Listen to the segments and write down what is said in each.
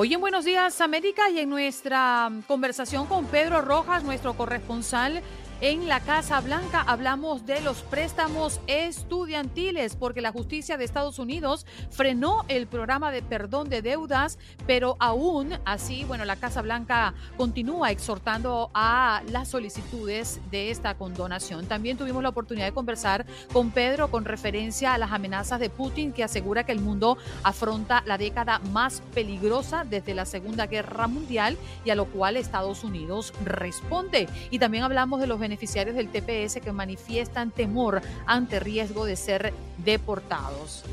Hoy en Buenos Días América y en nuestra conversación con Pedro Rojas, nuestro corresponsal en la Casa Blanca hablamos de los préstamos estudiantiles porque la justicia de Estados Unidos frenó el programa de perdón de deudas, pero aún así, bueno, la Casa Blanca continúa exhortando a las solicitudes de esta condonación. También tuvimos la oportunidad de conversar con Pedro con referencia a las amenazas de Putin que asegura que el mundo afronta la década más peligrosa desde la Segunda Guerra Mundial y a lo cual Estados Unidos responde. Y también hablamos de los beneficiarios del TPS que manifiestan temor ante riesgo de ser deportados.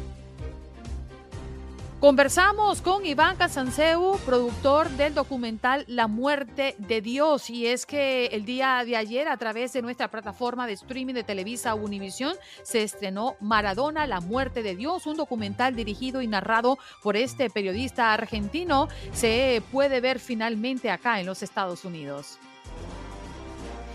Conversamos con Iván Casanseu, productor del documental La muerte de Dios. Y es que el día de ayer, a través de nuestra plataforma de streaming de Televisa Univisión, se estrenó Maradona, La muerte de Dios, un documental dirigido y narrado por este periodista argentino. Se puede ver finalmente acá en los Estados Unidos.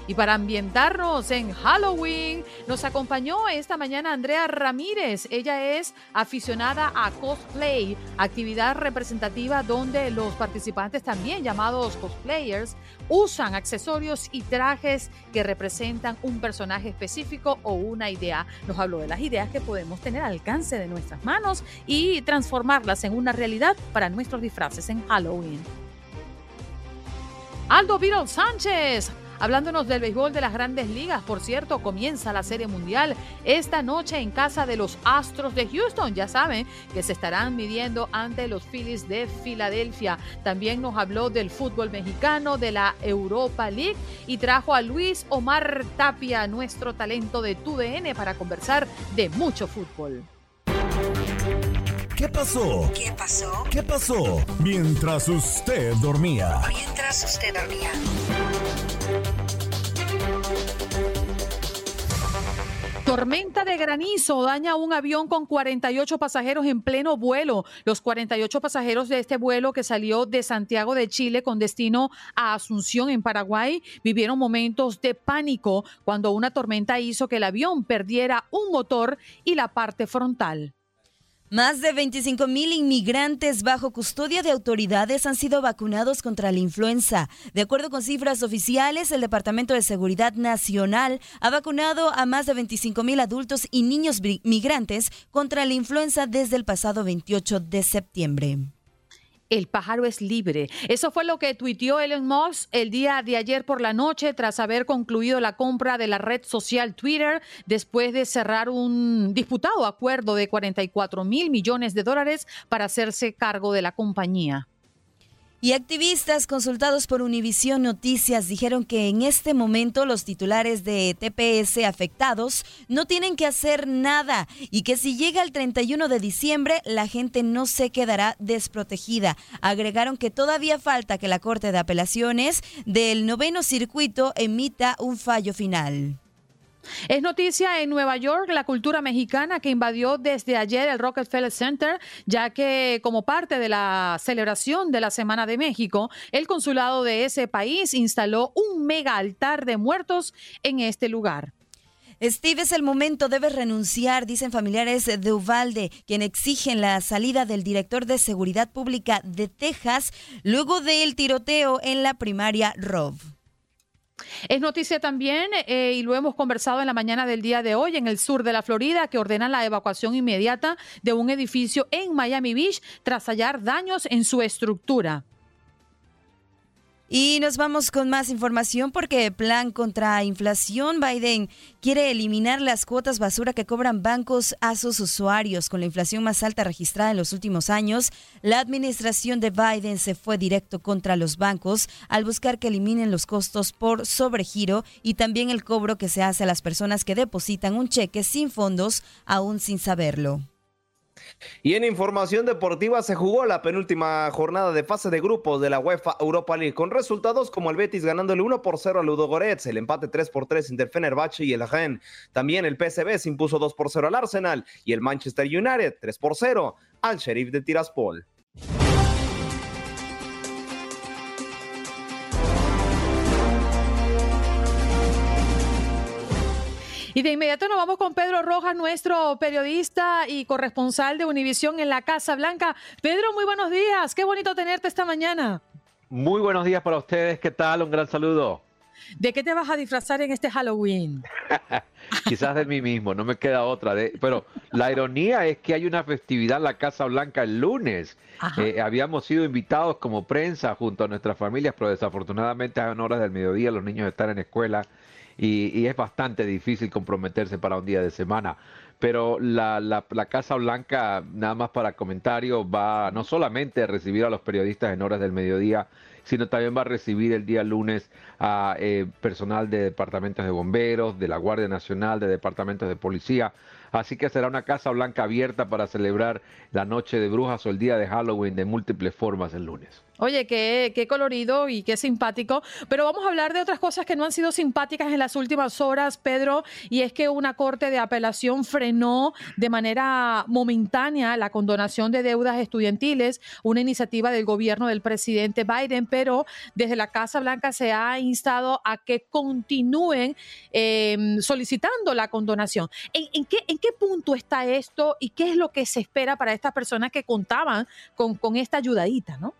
Y para ambientarnos en Halloween, nos acompañó esta mañana Andrea Ramírez. Ella es aficionada a cosplay, actividad representativa donde los participantes, también llamados cosplayers, usan accesorios y trajes que representan un personaje específico o una idea. Nos habló de las ideas que podemos tener al alcance de nuestras manos y transformarlas en una realidad para nuestros disfraces en Halloween. Aldo Viro Sánchez Hablándonos del béisbol de las grandes ligas, por cierto, comienza la Serie Mundial esta noche en casa de los Astros de Houston. Ya saben que se estarán midiendo ante los Phillies de Filadelfia. También nos habló del fútbol mexicano, de la Europa League y trajo a Luis Omar Tapia, nuestro talento de TUDN, para conversar de mucho fútbol. ¿Qué pasó? ¿Qué pasó? ¿Qué pasó? Mientras usted dormía. Mientras usted dormía. Tormenta de granizo daña un avión con 48 pasajeros en pleno vuelo. Los 48 pasajeros de este vuelo que salió de Santiago de Chile con destino a Asunción en Paraguay vivieron momentos de pánico cuando una tormenta hizo que el avión perdiera un motor y la parte frontal. Más de 25 mil inmigrantes bajo custodia de autoridades han sido vacunados contra la influenza. De acuerdo con cifras oficiales, el Departamento de Seguridad Nacional ha vacunado a más de 25 mil adultos y niños migrantes contra la influenza desde el pasado 28 de septiembre el pájaro es libre. Eso fue lo que tuiteó Elon Musk el día de ayer por la noche tras haber concluido la compra de la red social Twitter después de cerrar un disputado acuerdo de 44 mil millones de dólares para hacerse cargo de la compañía. Y activistas consultados por Univision Noticias dijeron que en este momento los titulares de TPS afectados no tienen que hacer nada y que si llega el 31 de diciembre la gente no se quedará desprotegida. Agregaron que todavía falta que la Corte de Apelaciones del noveno circuito emita un fallo final. Es noticia en Nueva York la cultura mexicana que invadió desde ayer el Rockefeller Center, ya que como parte de la celebración de la Semana de México, el consulado de ese país instaló un mega altar de muertos en este lugar. Steve, es el momento, debe renunciar, dicen familiares de Uvalde, quien exigen la salida del director de Seguridad Pública de Texas luego del tiroteo en la primaria Rove. Es noticia también, eh, y lo hemos conversado en la mañana del día de hoy, en el sur de la Florida, que ordenan la evacuación inmediata de un edificio en Miami Beach tras hallar daños en su estructura. Y nos vamos con más información porque plan contra inflación, Biden quiere eliminar las cuotas basura que cobran bancos a sus usuarios. Con la inflación más alta registrada en los últimos años, la administración de Biden se fue directo contra los bancos al buscar que eliminen los costos por sobregiro y también el cobro que se hace a las personas que depositan un cheque sin fondos aún sin saberlo. Y en información deportiva se jugó la penúltima jornada de fase de grupos de la UEFA Europa League con resultados como el Betis ganándole 1 por 0 a Ludo Goretz, el empate 3 por 3 entre el Fenerbahce y el Rennes. También el PSV se impuso 2 por 0 al Arsenal y el Manchester United 3 por 0 al Sheriff de Tiraspol. Y de inmediato nos vamos con Pedro Rojas, nuestro periodista y corresponsal de Univisión en la Casa Blanca. Pedro, muy buenos días. Qué bonito tenerte esta mañana. Muy buenos días para ustedes. ¿Qué tal? Un gran saludo. ¿De qué te vas a disfrazar en este Halloween? Quizás de mí mismo, no me queda otra. De, pero la ironía es que hay una festividad en la Casa Blanca el lunes. Eh, habíamos sido invitados como prensa junto a nuestras familias, pero desafortunadamente a horas del mediodía los niños están en escuela y, es bastante difícil comprometerse para un día de semana. Pero la, la, Casa Blanca, nada más para comentario, va no solamente a recibir a los periodistas en horas del mediodía, sino también va a recibir el día lunes a eh, personal de departamentos de bomberos, de la Guardia Nacional, de departamentos de policía. Así que será una Casa Blanca abierta para celebrar la noche de brujas o el día de Halloween de múltiples formas el lunes. Oye, qué, qué, colorido y qué simpático. Pero vamos a hablar de otras cosas que no han sido simpáticas en las últimas horas, Pedro, y es que una corte de apelación frenó de manera momentánea la condonación de deudas estudiantiles, una iniciativa del gobierno del presidente Biden, pero desde la Casa Blanca se ha instado a que continúen em, solicitando la condonación. ¿En, qué, ¿En, qué, punto está esto y qué es lo que se espera para estas personas que contaban con, con esta ayudadita, no?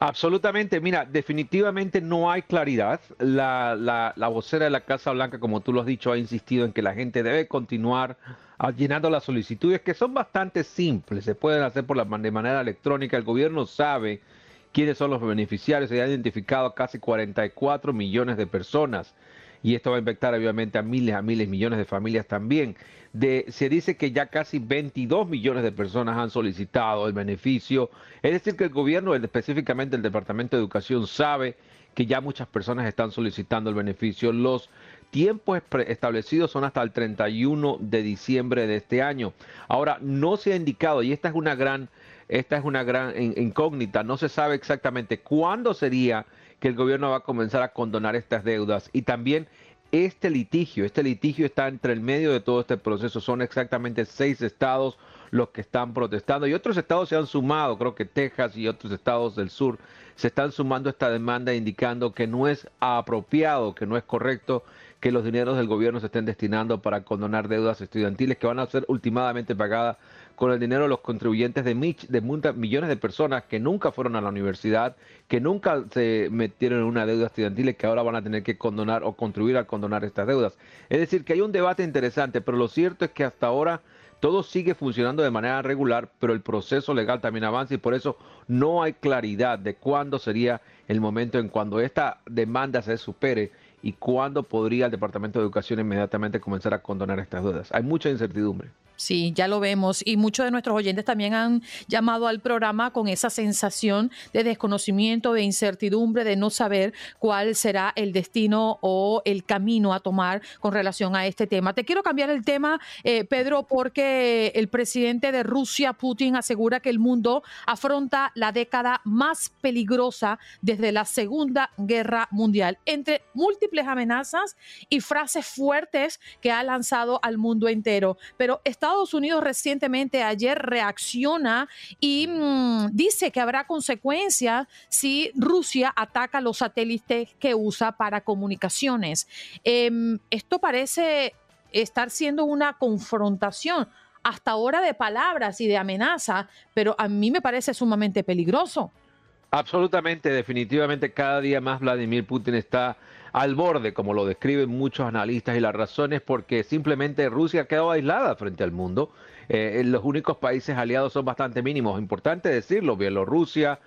Absolutamente, mira, definitivamente no hay claridad. La, la, vocera de la Casa Blanca, como tú lo has dicho, ha insistido en que la gente debe continuar llenando las solicitudes, que son bastante simples, se pueden hacer por la, de manera electrónica. El gobierno sabe quiénes son los beneficiarios, se ha identificado casi 44 millones de personas y esto va a infectar obviamente a miles, a miles, millones de familias también. Se dice que ya casi 22 millones de personas han solicitado el beneficio. Es decir, que el gobierno, específicamente el Departamento de Educación, sabe que ya muchas personas están solicitando el beneficio. Los tiempos establecidos son hasta el 31 de diciembre de este año. Ahora, no se ha indicado, y esta es una gran, esta es una gran incógnita, no se sabe exactamente cuándo sería que el gobierno va a comenzar a condonar estas deudas. Y también este litigio, este litigio está entre el medio de todo este proceso, son exactamente seis estados los que están protestando y otros estados se han sumado, creo que Texas y otros estados del sur se están sumando a esta demanda indicando que no es apropiado, que no es correcto que los dineros del gobierno se estén destinando para condonar deudas estudiantiles que van a ser últimamente pagadas con el dinero de los contribuyentes de, millones de personas que nunca fueron a la universidad, que nunca se metieron en una deuda estudiantil y que ahora van a tener que condonar o contribuir a condonar estas deudas. Es decir, que hay un debate interesante, pero lo cierto es que hasta ahora todo sigue funcionando de manera regular, pero el proceso legal también avanza y por eso no hay claridad de cuándo sería el momento en cuando esta demanda se supere y cuándo podría el Departamento de Educación inmediatamente comenzar a condonar estas deudas. Hay mucha incertidumbre. Sí, ya lo vemos. Y muchos de nuestros oyentes también han llamado al programa con esa sensación de desconocimiento, de incertidumbre, de no saber cuál será el destino o el camino a tomar con relación a este tema. Te quiero cambiar el tema, eh, Pedro, porque el presidente de Rusia, Putin, asegura que el mundo afronta la década más peligrosa desde la Segunda Guerra Mundial, entre múltiples amenazas y frases fuertes que ha lanzado al mundo entero. Pero está Estados Unidos recientemente ayer reacciona y mm, dice que habrá consecuencias si Rusia ataca los satélites que usa para comunicaciones. Em, esto parece estar siendo una confrontación hasta ahora de palabras y de amenaza, pero a mí me parece sumamente peligroso. Absolutamente, definitivamente cada día más Vladimir Putin está al borde, como lo describen muchos analistas, y la razón es porque simplemente Rusia ha quedado aislada frente al mundo. Eh, los únicos países aliados son bastante mínimos. Importante decirlo, Bielorrusia,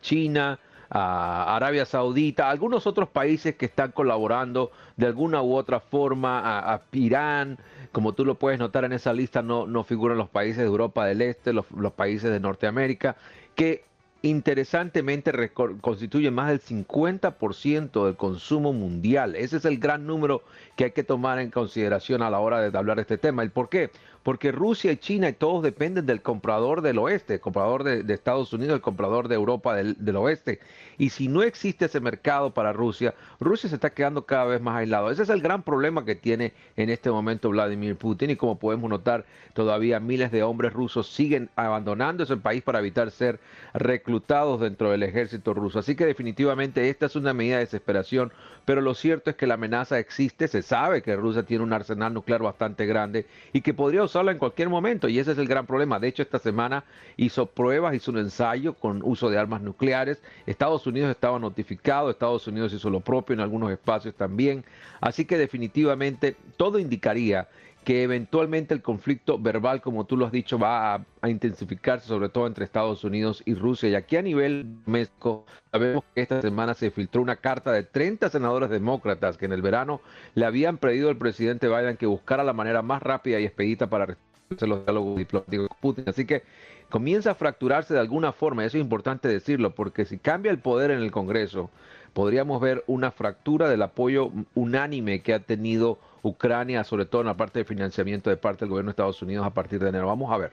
China, Arabia Saudita, algunos otros países que están colaborando de alguna u otra forma, a, Irán, como tú lo puedes notar en esa lista, no, no figuran los países de Europa del Este, los, los países de Norteamérica, que interesantemente constituye más del 50% del consumo mundial. Ese es el gran número que hay que tomar en consideración a la hora de hablar de este tema. ¿Y por qué? Porque Rusia y China y todos dependen del comprador del oeste, el comprador de, Estados Unidos, el comprador de Europa del, del, oeste. Y si no existe ese mercado para Rusia, Rusia se está quedando cada vez más aislado. Ese es el gran problema que tiene en este momento Vladimir Putin. Y como podemos notar, todavía miles de hombres rusos siguen abandonando ese país para evitar ser reclutados dentro del ejército ruso. Así que definitivamente esta es una medida de desesperación, pero lo cierto es que la amenaza existe, se sabe que Rusia tiene un arsenal nuclear bastante grande y que podría usarla en cualquier momento y ese es el gran problema. De hecho, esta semana hizo pruebas, hizo un ensayo con uso de armas nucleares. Estados Unidos estaba notificado, Estados Unidos hizo lo propio en algunos espacios también. Así que definitivamente todo indicaría que eventualmente el conflicto verbal, como tú lo has dicho, va a, intensificarse, sobre todo entre Estados Unidos y Rusia. Y aquí a nivel México, sabemos que esta semana se filtró una carta de 30 senadores demócratas que en el verano le habían pedido al presidente Biden que buscara la manera más rápida y expedita para restablecer los diálogos diplomáticos con Putin. Así que comienza a fracturarse de alguna forma, eso es importante decirlo, porque si cambia el poder en el Congreso, podríamos ver una fractura del apoyo unánime que ha tenido Ucrania, sobre todo en la parte de financiamiento de parte del gobierno de Estados Unidos a partir de enero. Vamos a ver.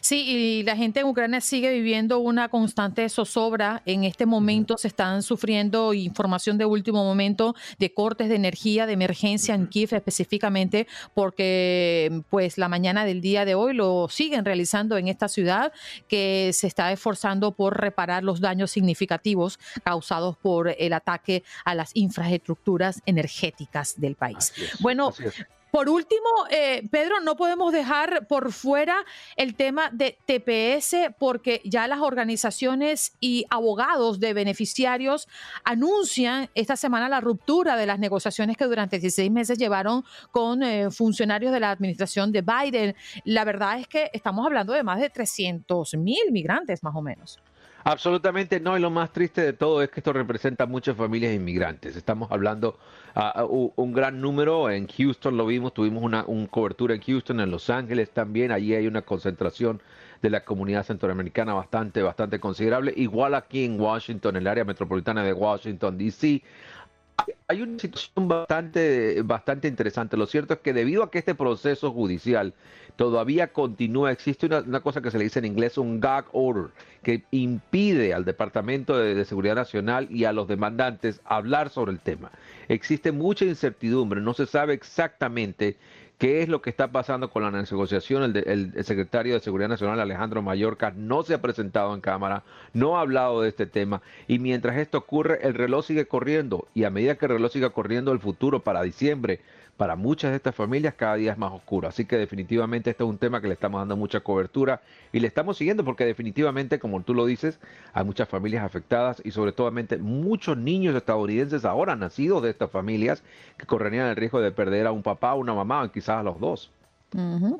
Sí, y la gente en Ucrania sigue viviendo una constante zozobra. En este momento se están sufriendo información de último momento de cortes de energía de emergencia en Kiev específicamente porque pues la mañana del día de hoy lo siguen realizando en esta ciudad que se está esforzando por reparar los daños significativos causados por el ataque a las infraestructuras energéticas del país. bueno, por último, eh, Pedro, no podemos dejar por fuera el tema de TPS porque ya las organizaciones y abogados de beneficiarios anuncian esta semana la ruptura de las negociaciones que durante 16 meses llevaron con eh, funcionarios de la administración de Biden. La verdad es que estamos hablando de más de 300 mil migrantes más o menos. Absolutamente no, y lo más triste de todo es que esto representa muchas familias inmigrantes. Estamos hablando uh, un gran número, en Houston lo vimos, tuvimos una cobertura en Houston, en Los Ángeles también, allí hay una concentración de la comunidad centroamericana bastante, bastante considerable. Igual aquí en Washington, el área metropolitana de Washington, D.C., hay una situación bastante, bastante interesante. Lo cierto es que debido a que este proceso judicial todavía continúa, existe una, cosa que se le dice en inglés un gag order, que impide al Departamento de, Seguridad Nacional y a los demandantes hablar sobre el tema. Existe mucha incertidumbre, no se sabe exactamente qué es lo que está pasando con la negociación. El, el, secretario de Seguridad Nacional, Alejandro Mayorkas, no se ha presentado en Cámara, no ha hablado de este tema. Y mientras esto ocurre, el reloj sigue corriendo. Y a medida que el reloj siga corriendo, el futuro para diciembre para muchas de estas familias cada día es más oscuro. Así que definitivamente este es un tema que le estamos dando mucha cobertura y le estamos siguiendo porque definitivamente, como tú lo dices, hay muchas familias afectadas y sobre todo muchos niños estadounidenses ahora nacidos de estas familias que correrían el riesgo de perder a un papá, una mamá o quizás a los dos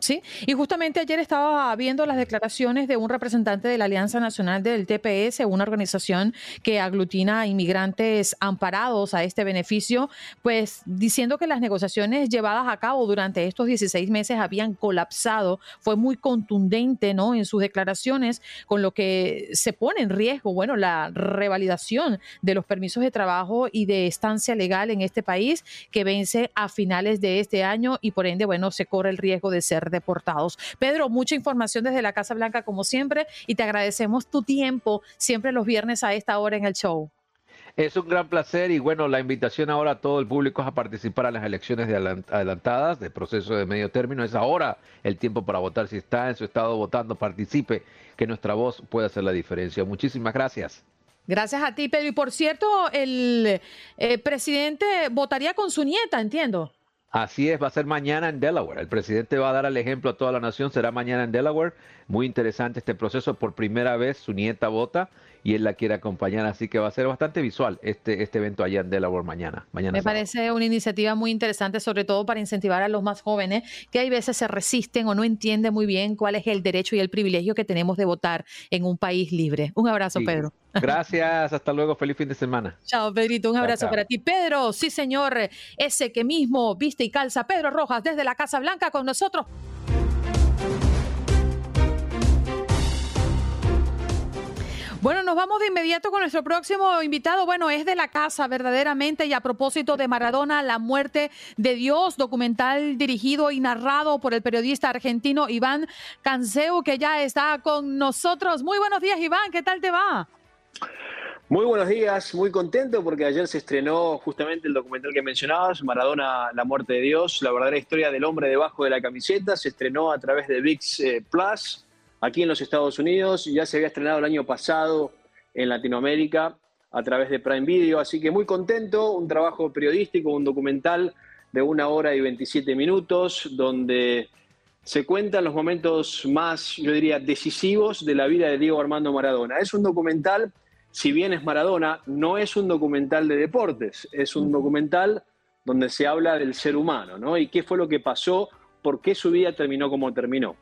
sí, y justamente ayer estaba viendo las declaraciones de un representante de la Alianza Nacional del TPS, una organización que aglutina a inmigrantes amparados a este beneficio, pues diciendo que las negociaciones llevadas a cabo durante estos 16 meses habían colapsado. Fue muy contundente ¿no? en sus declaraciones, con lo que se pone en riesgo, bueno, la revalidación de los permisos de trabajo y de estancia legal en este país que vence a finales de este año y por ende, bueno, se corre el riesgo de ser deportados. Pedro, mucha información desde la Casa Blanca como siempre y te agradecemos tu tiempo siempre los viernes a esta hora en el show. Es un gran placer y bueno, la invitación ahora a todo el público es a participar en las elecciones de adelantadas de proceso de medio término. Es ahora el tiempo para votar. Si está en su estado votando, participe, que nuestra voz pueda hacer la diferencia. Muchísimas gracias. Gracias a ti, Pedro. Y por cierto, el eh, presidente votaría con su nieta, entiendo. Así es, va a ser mañana en Delaware. El presidente va a dar el ejemplo a toda la nación, será mañana en Delaware. Muy interesante este proceso. Por primera vez su nieta vota y él la quiere acompañar, así que va a ser bastante visual este, este evento allá en Delaware mañana. mañana Me parece una iniciativa muy interesante, sobre todo para incentivar a los más jóvenes que hay veces se resisten o no entienden muy bien cuál es el derecho y el privilegio que tenemos de votar en un país libre. Un abrazo, Pedro. Gracias, hasta luego, feliz fin de semana. Chao, Pedrito, un abrazo para ti. Pedro, sí señor, ese que mismo viste y calza, Pedro Rojas, desde la Casa Blanca con nosotros. Bueno, nos vamos de inmediato con nuestro próximo invitado. Bueno, es de la casa verdaderamente y a propósito de Maradona, la muerte de Dios, documental dirigido y narrado por el periodista argentino Iván Canseu, que ya está con nosotros. Muy buenos días, Iván, ¿qué tal te va? Muy buenos días, muy contento porque ayer se estrenó justamente el documental que mencionabas, Maradona, la muerte de Dios, la verdadera historia del hombre debajo de la camiseta, se estrenó a través de VIX eh, Plus aquí en los Estados Unidos, ya se había estrenado el año pasado en Latinoamérica a través de Prime Video, así que muy contento, un trabajo periodístico, un documental de una hora y 27 minutos, donde se cuentan los momentos más, yo diría, decisivos de la vida de Diego Armando Maradona. Es un documental, si bien es Maradona, no es un documental de deportes, es un documental donde se habla del ser humano, ¿no? Y qué fue lo que pasó, por qué su vida terminó como terminó.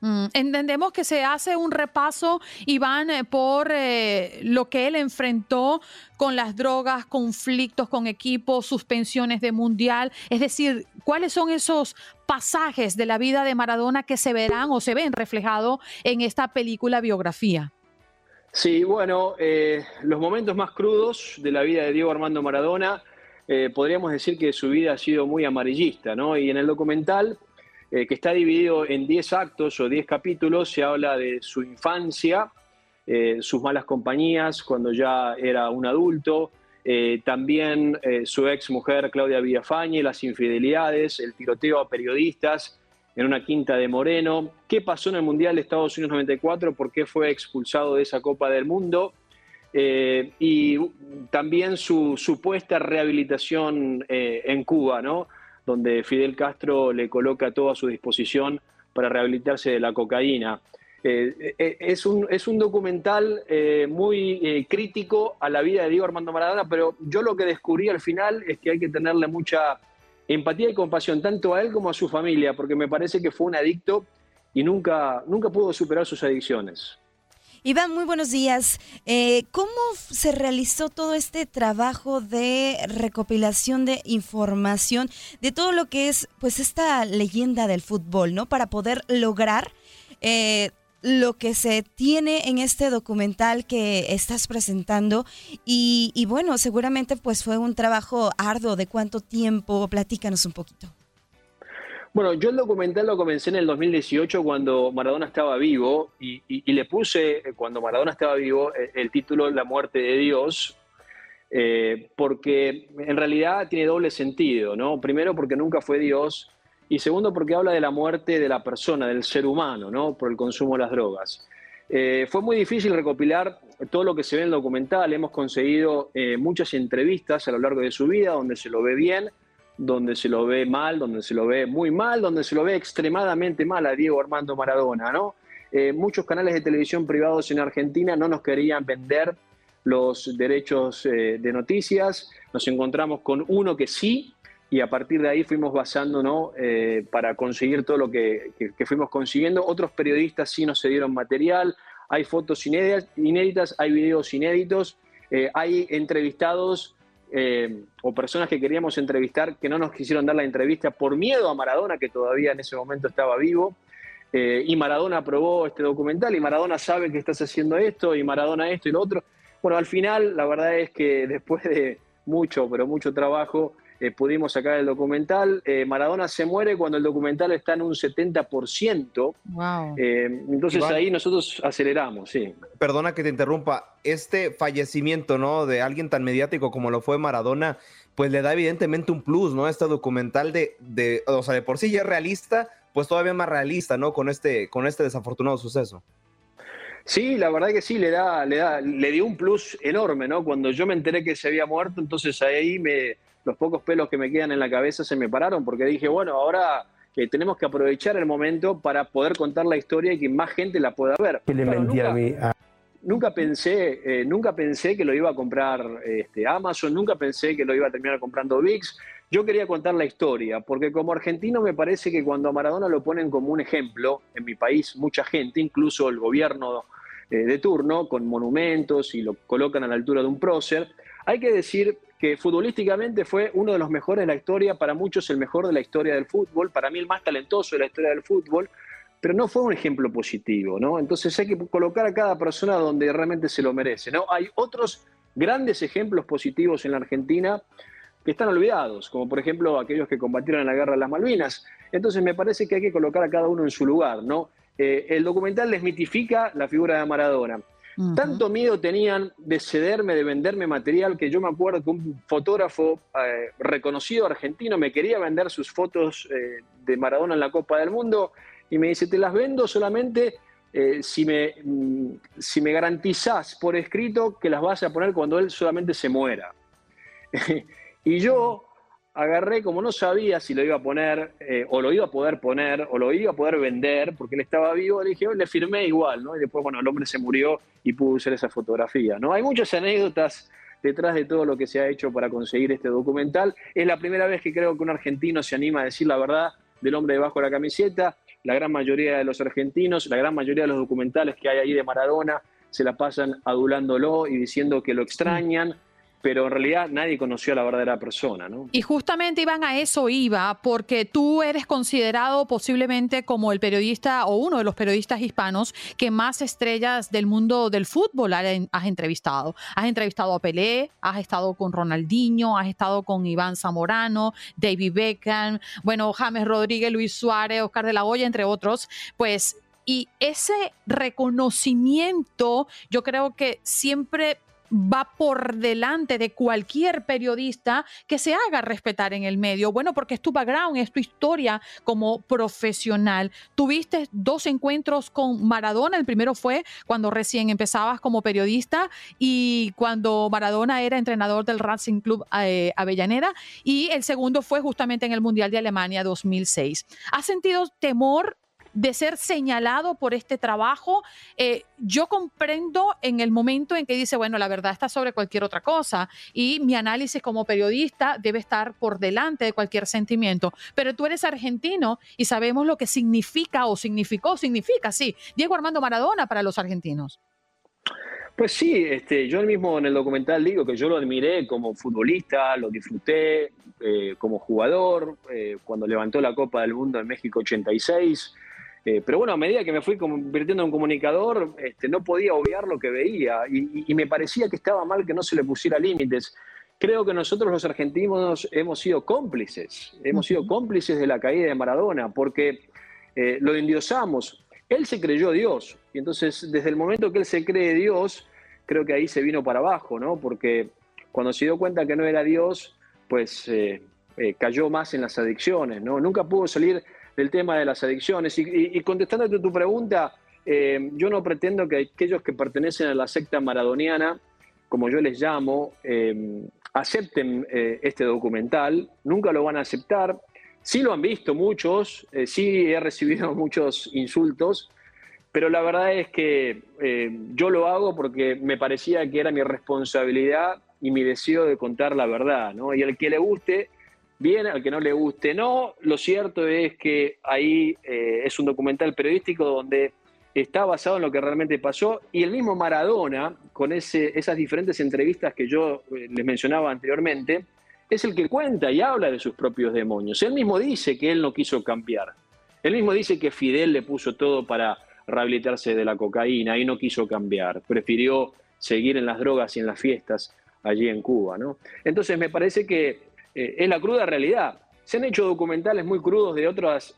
Mm, entendemos que se hace un repaso, Iván, eh, por eh, lo que él enfrentó con las drogas, conflictos con equipos, suspensiones de mundial. Es decir, ¿cuáles son esos pasajes de la vida de Maradona que se verán o se ven reflejados en esta película biografía? Sí, bueno, eh, los momentos más crudos de la vida de Diego Armando Maradona, podríamos decir que su vida ha sido muy amarillista, ¿no? Y en el documental eh, que está dividido en 10 actos o 10 capítulos. Se habla de su infancia, eh, sus malas compañías cuando ya era un adulto, eh, también su ex mujer Claudia Villafañe, las infidelidades, el tiroteo a periodistas en una quinta de Moreno, qué pasó en el Mundial de Estados Unidos 94, por qué fue expulsado de esa Copa del Mundo. y también su supuesta rehabilitación en Cuba, ¿no? Donde Fidel Castro le coloca todo a su disposición para rehabilitarse de la cocaína. Eh, eh, es, un, es, un, documental eh, muy crítico a la vida de Diego Armando Maradona, pero yo lo que descubrí al final es que hay que tenerle mucha empatía y compasión, tanto a él como a su familia, porque me parece que fue un adicto y nunca, nunca pudo superar sus adicciones. Iván, muy buenos días. Eh, ¿Cómo se realizó todo este trabajo de recopilación de información de todo lo que es, pues, esta leyenda del fútbol, ¿no? Para poder lograr eh, lo que se tiene en este documental que estás presentando y, y bueno, seguramente pues fue un trabajo arduo. ¿De cuánto tiempo? Platícanos un poquito. Bueno, yo el documental lo comencé en el 2018 cuando Maradona estaba vivo y, le puse, eh, cuando Maradona estaba vivo, eh, el, título La muerte de Dios, eh, porque en realidad tiene doble sentido, ¿no? Primero porque nunca fue Dios y segundo porque habla de la muerte de la persona, del ser humano, ¿no? Por el consumo de las drogas. fue muy difícil recopilar todo lo que se ve en el documental. Hemos conseguido muchas entrevistas a lo largo de su vida donde se lo ve bien donde se lo ve mal, donde se lo ve muy mal, donde se lo ve extremadamente mal a Diego Armando Maradona, ¿no? Eh, muchos canales de televisión privados en Argentina no nos querían vender los derechos eh, de noticias, nos encontramos con uno que sí, y a partir de ahí fuimos basándonos eh, para conseguir todo lo que, que, fuimos consiguiendo. Otros periodistas sí nos cedieron material, hay fotos inéditas, inéditas hay videos inéditos, hay entrevistados eh, o personas que queríamos entrevistar que no nos quisieron dar la entrevista por miedo a Maradona, que todavía en ese momento estaba vivo. Eh, y Maradona aprobó este documental y Maradona sabe que estás haciendo esto y Maradona esto y lo otro. Bueno, al final la verdad es que después de mucho, pero mucho trabajo, eh, pudimos sacar el documental. Eh, Maradona se muere cuando el documental está en un 70%. Wow. Eh, entonces ahí nosotros aceleramos, sí. Perdona que te interrumpa. Este fallecimiento, ¿no? De alguien tan mediático como lo fue Maradona, pues le da evidentemente un plus, ¿no? Este documental de, de o sea, de por sí ya es realista, pues todavía más realista, ¿no? Con este, con este desafortunado suceso. Sí, la verdad que sí, le da, le da, le dio un plus enorme, ¿no? Cuando yo me enteré que se había muerto, entonces ahí me, los pocos pelos que me quedan en la cabeza se me pararon porque dije, bueno, ahora que tenemos que aprovechar el momento para poder contar la historia y que más gente la pueda ver. nunca, pensé, eh, nunca pensé que lo iba a comprar este, Amazon, nunca pensé que lo iba a terminar comprando VIX. Yo quería contar la historia, porque como argentino me parece que cuando a Maradona lo ponen como un ejemplo, en mi país mucha gente, incluso el gobierno de turno, con monumentos y lo colocan a la altura de un prócer. Hay que decir que futbolísticamente fue uno de los mejores de la historia, para muchos el mejor de la historia del fútbol, para mí el más talentoso de la historia del fútbol, pero no fue un ejemplo positivo, ¿no? Entonces hay que colocar a cada persona donde realmente se lo merece, ¿no? Hay otros grandes ejemplos positivos en la Argentina que están olvidados, como por ejemplo aquellos que combatieron en la guerra de las Malvinas. Entonces me parece que hay que colocar a cada uno en su lugar, ¿no? Eh, el documental desmitifica la figura de Maradona. Tanto miedo tenían de cederme, de venderme material, que yo me acuerdo que un fotógrafo eh, reconocido argentino me quería vender sus fotos eh, de Maradona en la Copa del Mundo y me dice, te las vendo solamente si, me, mm, si me garantizás por escrito que las vas a poner cuando él solamente se muera. y yo agarré, como no sabía si lo iba a poner, eh, o lo iba a poder poner, o lo iba a poder vender, porque él estaba vivo, le dije, le firmé igual, ¿no? Y después, bueno, el hombre se murió y pudo usar esa fotografía, ¿no? Hay muchas anécdotas detrás de todo lo que se ha hecho para conseguir este documental. Es la primera vez que creo que un argentino se anima a decir la verdad del hombre debajo de la camiseta. La gran mayoría de los argentinos, la gran mayoría de los documentales que hay ahí de Maradona, se la pasan adulándolo y diciendo que lo extrañan pero en realidad nadie conoció a la verdadera persona, ¿no? Y justamente, Iván, a eso iba, porque tú eres considerado posiblemente como el periodista o uno de los periodistas hispanos que más estrellas del mundo del fútbol has entrevistado. Has entrevistado a Pelé, has estado con Ronaldinho, has estado con Iván Zamorano, David Beckham, bueno, James Rodríguez, Luis Suárez, Oscar de la Hoya, entre otros, pues... Y ese reconocimiento, yo creo que siempre va por delante de cualquier periodista que se haga respetar en el medio. Bueno, porque es tu background, es tu historia como profesional. Tuviste dos encuentros con Maradona. El primero fue cuando recién empezabas como periodista y cuando Maradona era entrenador del Racing Club eh, Avellaneda. Y el segundo fue justamente en el Mundial de Alemania 2006. ¿Has sentido temor de ser señalado por este trabajo, eh, yo comprendo en el momento en que dice, bueno, la verdad está sobre cualquier otra cosa y mi análisis como periodista debe estar por delante de cualquier sentimiento. Pero tú eres argentino y sabemos lo que significa o significó, significa, sí, Diego Armando Maradona para los argentinos. Pues sí, este, yo mismo en el documental digo que yo lo admiré como futbolista, lo disfruté eh, como jugador, eh, cuando levantó la Copa del Mundo en México 86. Eh, pero bueno, a medida que me fui convirtiendo en comunicador, este, no podía obviar lo que veía y, me parecía que estaba mal que no se le pusiera límites. Creo que nosotros los argentinos hemos sido cómplices, hemos sido cómplices de la caída de Maradona, porque eh, lo endiosamos. Él se creyó Dios, y entonces desde el momento que él se cree Dios, creo que ahí se vino para abajo, ¿no? Porque cuando se dio cuenta que no era Dios, pues eh, cayó más en las adicciones, ¿no? Nunca pudo salir del tema de las adicciones. Y, y, contestándote tu pregunta, eh, yo no pretendo que aquellos que pertenecen a la secta maradoniana, como yo les llamo, eh, acepten eh, este documental. Nunca lo van a aceptar. Sí lo han visto muchos, sí he recibido muchos insultos, pero la verdad es que yo lo hago porque me parecía que era mi responsabilidad y mi deseo de contar la verdad. ¿no? Y el que le guste, bien, al que no le guste no. Lo cierto es que ahí eh, es un documental periodístico donde está basado en lo que realmente pasó y el mismo Maradona, con ese, esas diferentes entrevistas que yo eh, les mencionaba anteriormente, es el que cuenta y habla de sus propios demonios. Él mismo dice que él no quiso cambiar. Él mismo dice que Fidel le puso todo para rehabilitarse de la cocaína y no quiso cambiar. Prefirió seguir en las drogas y en las fiestas allí en Cuba. ¿no? Entonces me parece que eh, es la cruda realidad. Se han hecho documentales muy crudos de otras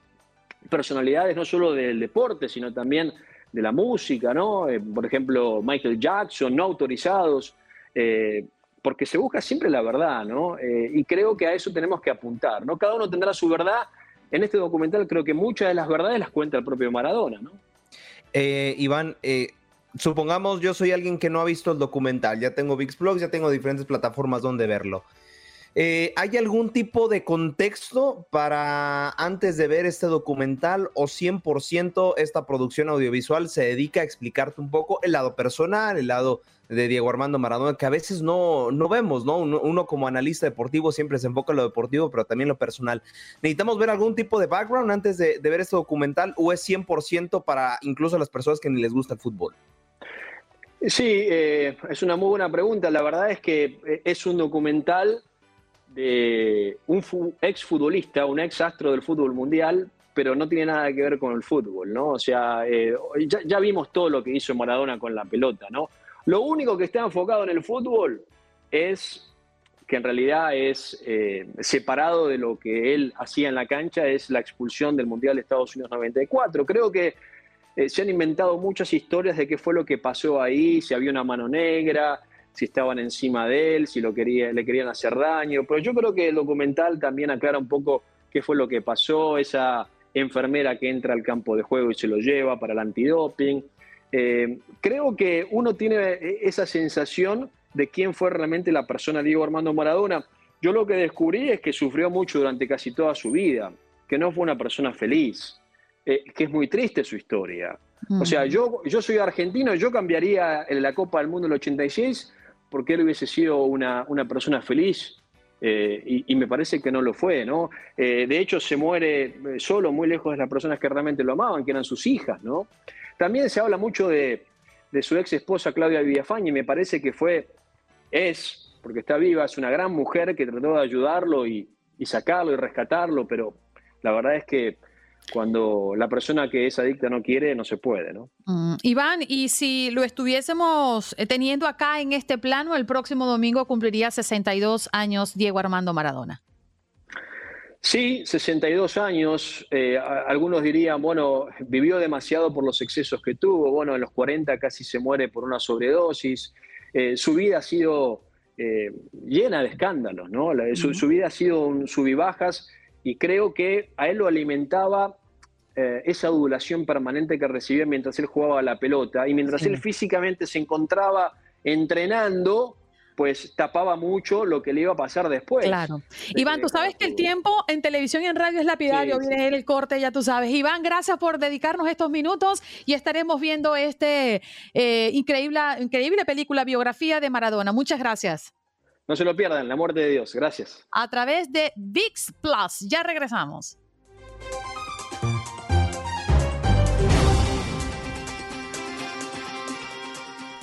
personalidades, no solo del deporte, sino también de la música, ¿no? Eh, por ejemplo, Michael Jackson, no autorizados, eh, porque se busca siempre la verdad, ¿no? y creo que a eso tenemos que apuntar, ¿no? Cada uno tendrá su verdad. En este documental creo que muchas de las verdades las cuenta el propio Maradona, ¿no? Iván, supongamos yo soy alguien que no ha visto el documental, ya tengo VixBlogs, ya tengo diferentes plataformas donde verlo. Eh, ¿Hay algún tipo de contexto para antes de ver este documental o 100% esta producción audiovisual se dedica a explicarte un poco el lado personal, el lado de Diego Armando Maradona, que a veces no, no vemos, ¿no? Uno, como analista deportivo siempre se enfoca en lo deportivo, pero también lo personal. ¿Necesitamos ver algún tipo de background antes de, ver este documental o es 100% para incluso las personas que ni les gusta el fútbol? Sí, eh, es una muy buena pregunta. La verdad es que eh, es un documental de un ex futbolista, un ex astro del fútbol mundial, pero no tiene nada que ver con el fútbol, ¿no? O sea, eh, ya, vimos todo lo que hizo Maradona con la pelota, ¿no? Lo único que está enfocado en el fútbol es que en realidad es separado de lo que él hacía en la cancha, es la expulsión del Mundial de Estados Unidos 94. Creo que eh, se han inventado muchas historias de qué fue lo que pasó ahí, si había una mano negra, si estaban encima de él, si lo quería, le querían hacer daño. Pero yo creo que el documental también aclara un poco qué fue lo que pasó, esa enfermera que entra al campo de juego y se lo lleva para el antidoping. Eh, creo que uno tiene esa sensación de quién fue realmente la persona Diego Armando Maradona. Yo lo que descubrí es que sufrió mucho durante casi toda su vida, que no fue una persona feliz. Eh, que es muy triste su historia. O sea, yo, yo soy argentino, yo cambiaría la Copa del Mundo del 86 porque él hubiese sido una, una persona feliz. Eh, y, me parece que no lo fue, ¿no? Eh, de hecho, se muere solo, muy lejos de las personas que realmente lo amaban, que eran sus hijas, ¿no? También se habla mucho de, de su ex esposa Claudia Villafañe, y me parece que fue, es, porque está viva, es una gran mujer que trató de ayudarlo y, y sacarlo y rescatarlo, pero la verdad es que cuando la persona que es adicta no quiere, no se puede, ¿no? Mm, Iván, y si lo estuviésemos eh, teniendo acá en este plano, el próximo domingo cumpliría 62 años Diego Armando Maradona. Sí, 62 años. Eh, algunos dirían, bueno, vivió demasiado por los excesos que tuvo. Bueno, en los 40 casi se muere por una sobredosis. Eh, su vida ha sido llena de escándalos, ¿no? su, su, vida ha sido un sub y creo que a él lo alimentaba eh, esa adulación permanente que recibía mientras él jugaba la pelota y mientras él físicamente se encontraba entrenando, pues tapaba mucho lo que le iba a pasar después. Claro. Iván, tú sabes que el tiempo en televisión y en radio es lapidario, viene el corte, ya tú sabes. Iván, gracias por dedicarnos estos minutos y estaremos viendo este eh, increíble, increíble película biografía de Maradona. Muchas gracias. No se lo pierdan, la muerte de Dios. Gracias. A través de VIX Plus. Ya regresamos.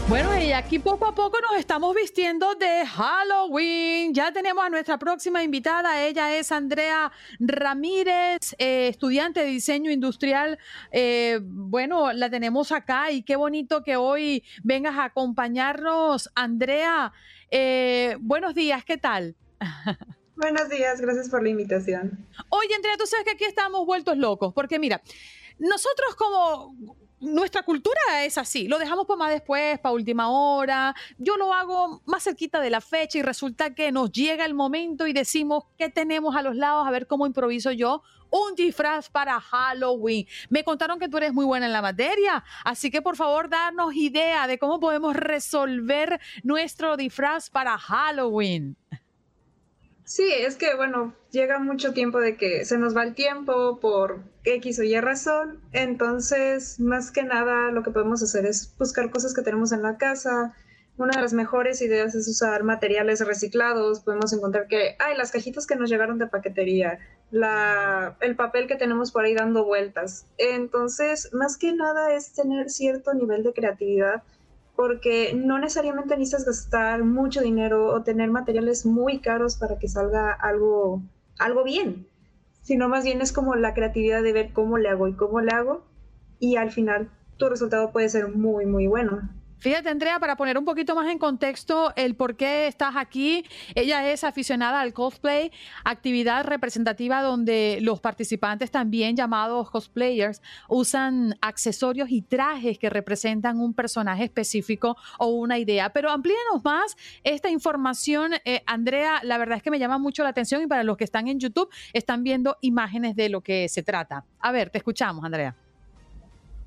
Bueno, y aquí poco a poco nos estamos vistiendo de Halloween. Ya tenemos a nuestra próxima invitada. Ella es Andrea Ramírez, eh, estudiante de diseño industrial. Eh, bueno, la tenemos acá y qué bonito que hoy vengas a acompañarnos, Andrea. Eh, buenos días, ¿qué tal? Buenos días, gracias por la invitación. Oye, Andrea, tú sabes que aquí estamos vueltos locos, porque mira, nosotros como nuestra cultura es así, lo dejamos para más después, para última hora. Yo lo hago más cerquita de la fecha y resulta que nos llega el momento y decimos qué tenemos a los lados, a ver cómo improviso yo un disfraz para Halloween. Me contaron que tú eres muy buena en la materia, así que por favor, darnos idea de cómo podemos resolver nuestro disfraz para Halloween. Sí, es que bueno, llega mucho tiempo de que se nos va el tiempo por X o Y razón, entonces más que nada lo que podemos hacer es buscar cosas que tenemos en la casa. Una de las mejores ideas es usar materiales reciclados. Podemos encontrar que hay las cajitas que nos llegaron de paquetería, la, el papel que tenemos por ahí dando vueltas. Entonces, más que nada es tener cierto nivel de creatividad porque no necesariamente necesitas gastar mucho dinero o tener materiales muy caros para que salga algo, algo bien, sino más bien es como la creatividad de ver cómo le hago y cómo le hago y al final tu resultado puede ser muy, muy bueno. Fíjate, Andrea, para poner un poquito más en contexto el por qué estás aquí, ella es aficionada al cosplay, actividad representativa donde los participantes también llamados cosplayers usan accesorios y trajes que representan un personaje específico o una idea. Pero amplíenos más esta información, eh, Andrea, la verdad es que me llama mucho la atención y para los que están en YouTube están viendo imágenes de lo que se trata. A ver, te escuchamos, Andrea.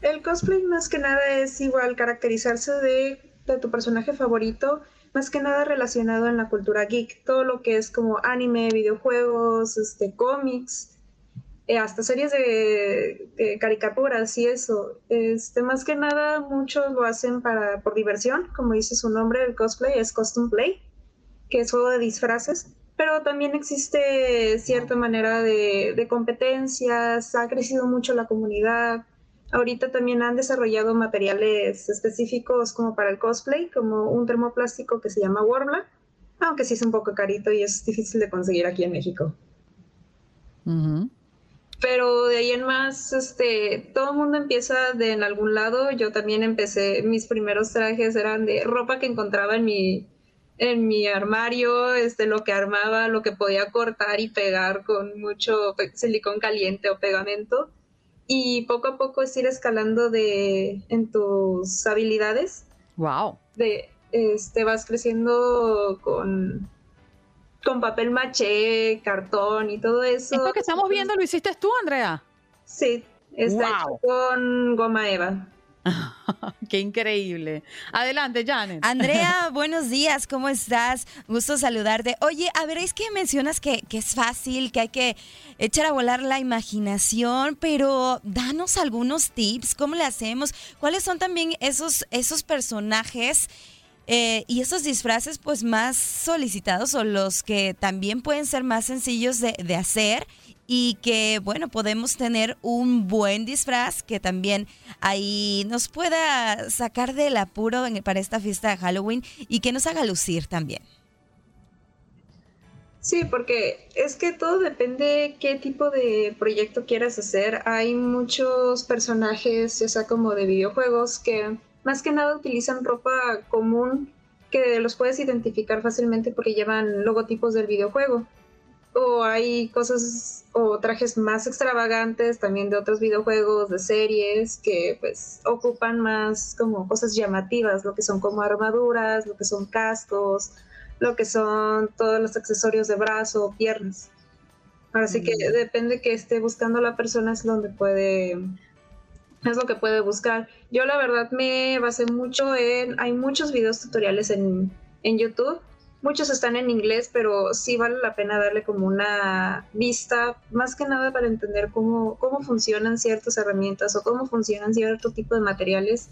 El cosplay más que nada es igual caracterizarse de, tu personaje favorito, más que nada relacionado en la cultura geek, todo lo que es como anime, videojuegos, este, cómics, eh, hasta series de, caricaturas y eso. Este, más que nada muchos lo hacen para, por diversión, como dice su nombre, el cosplay es costume play, que es juego de disfraces pero también existe cierta manera de, de, competencias, ha crecido mucho la comunidad, Ahorita también han desarrollado materiales específicos como para el cosplay, como un termoplástico que se llama Warbler, aunque sí es un poco carito y es difícil de conseguir aquí en México. Pero de ahí en más, este, todo el mundo empieza de en algún lado. Yo también empecé, mis primeros trajes eran de ropa que encontraba en mi, en mi armario, este, lo que armaba, lo que podía cortar y pegar con mucho silicón caliente o pegamento. Y poco a poco es ir escalando de, en tus habilidades. Wow. De, este, vas creciendo con, con papel maché, cartón y todo eso. Esto que estamos viendo lo hiciste tú, Andrea. Sí, está hecho con goma eva. Qué increíble. Adelante, Janet. Andrea, buenos días, ¿cómo estás? Gusto saludarte. Oye, a ver, es que mencionas que, que, es fácil, que hay que echar a volar la imaginación, pero danos algunos tips, ¿cómo le hacemos? ¿Cuáles son también esos, esos personajes? Eh, y esos disfraces pues más solicitados o los que también pueden ser más sencillos de, de, hacer y que bueno podemos tener un buen disfraz que también ahí nos pueda sacar del apuro en, para esta fiesta de Halloween y que nos haga lucir también. Sí, porque es que todo depende qué tipo de proyecto quieras hacer. Hay muchos personajes, ya sea como de videojuegos, que más que nada utilizan ropa común que los puedes identificar fácilmente porque llevan logotipos del videojuego. O hay cosas o trajes más extravagantes también de otros videojuegos, de series, que pues ocupan más como cosas llamativas, lo que son como armaduras, lo que son cascos, lo que son todos los accesorios de brazo o piernas. Así que mm. depende que esté buscando la persona es donde puede es lo que puede buscar. Yo la verdad me basé mucho en, hay muchos videos tutoriales en, en YouTube, muchos están en inglés, pero sí vale la pena darle como una vista, más que nada para entender cómo, cómo funcionan ciertas herramientas o cómo funcionan cierto tipo de materiales.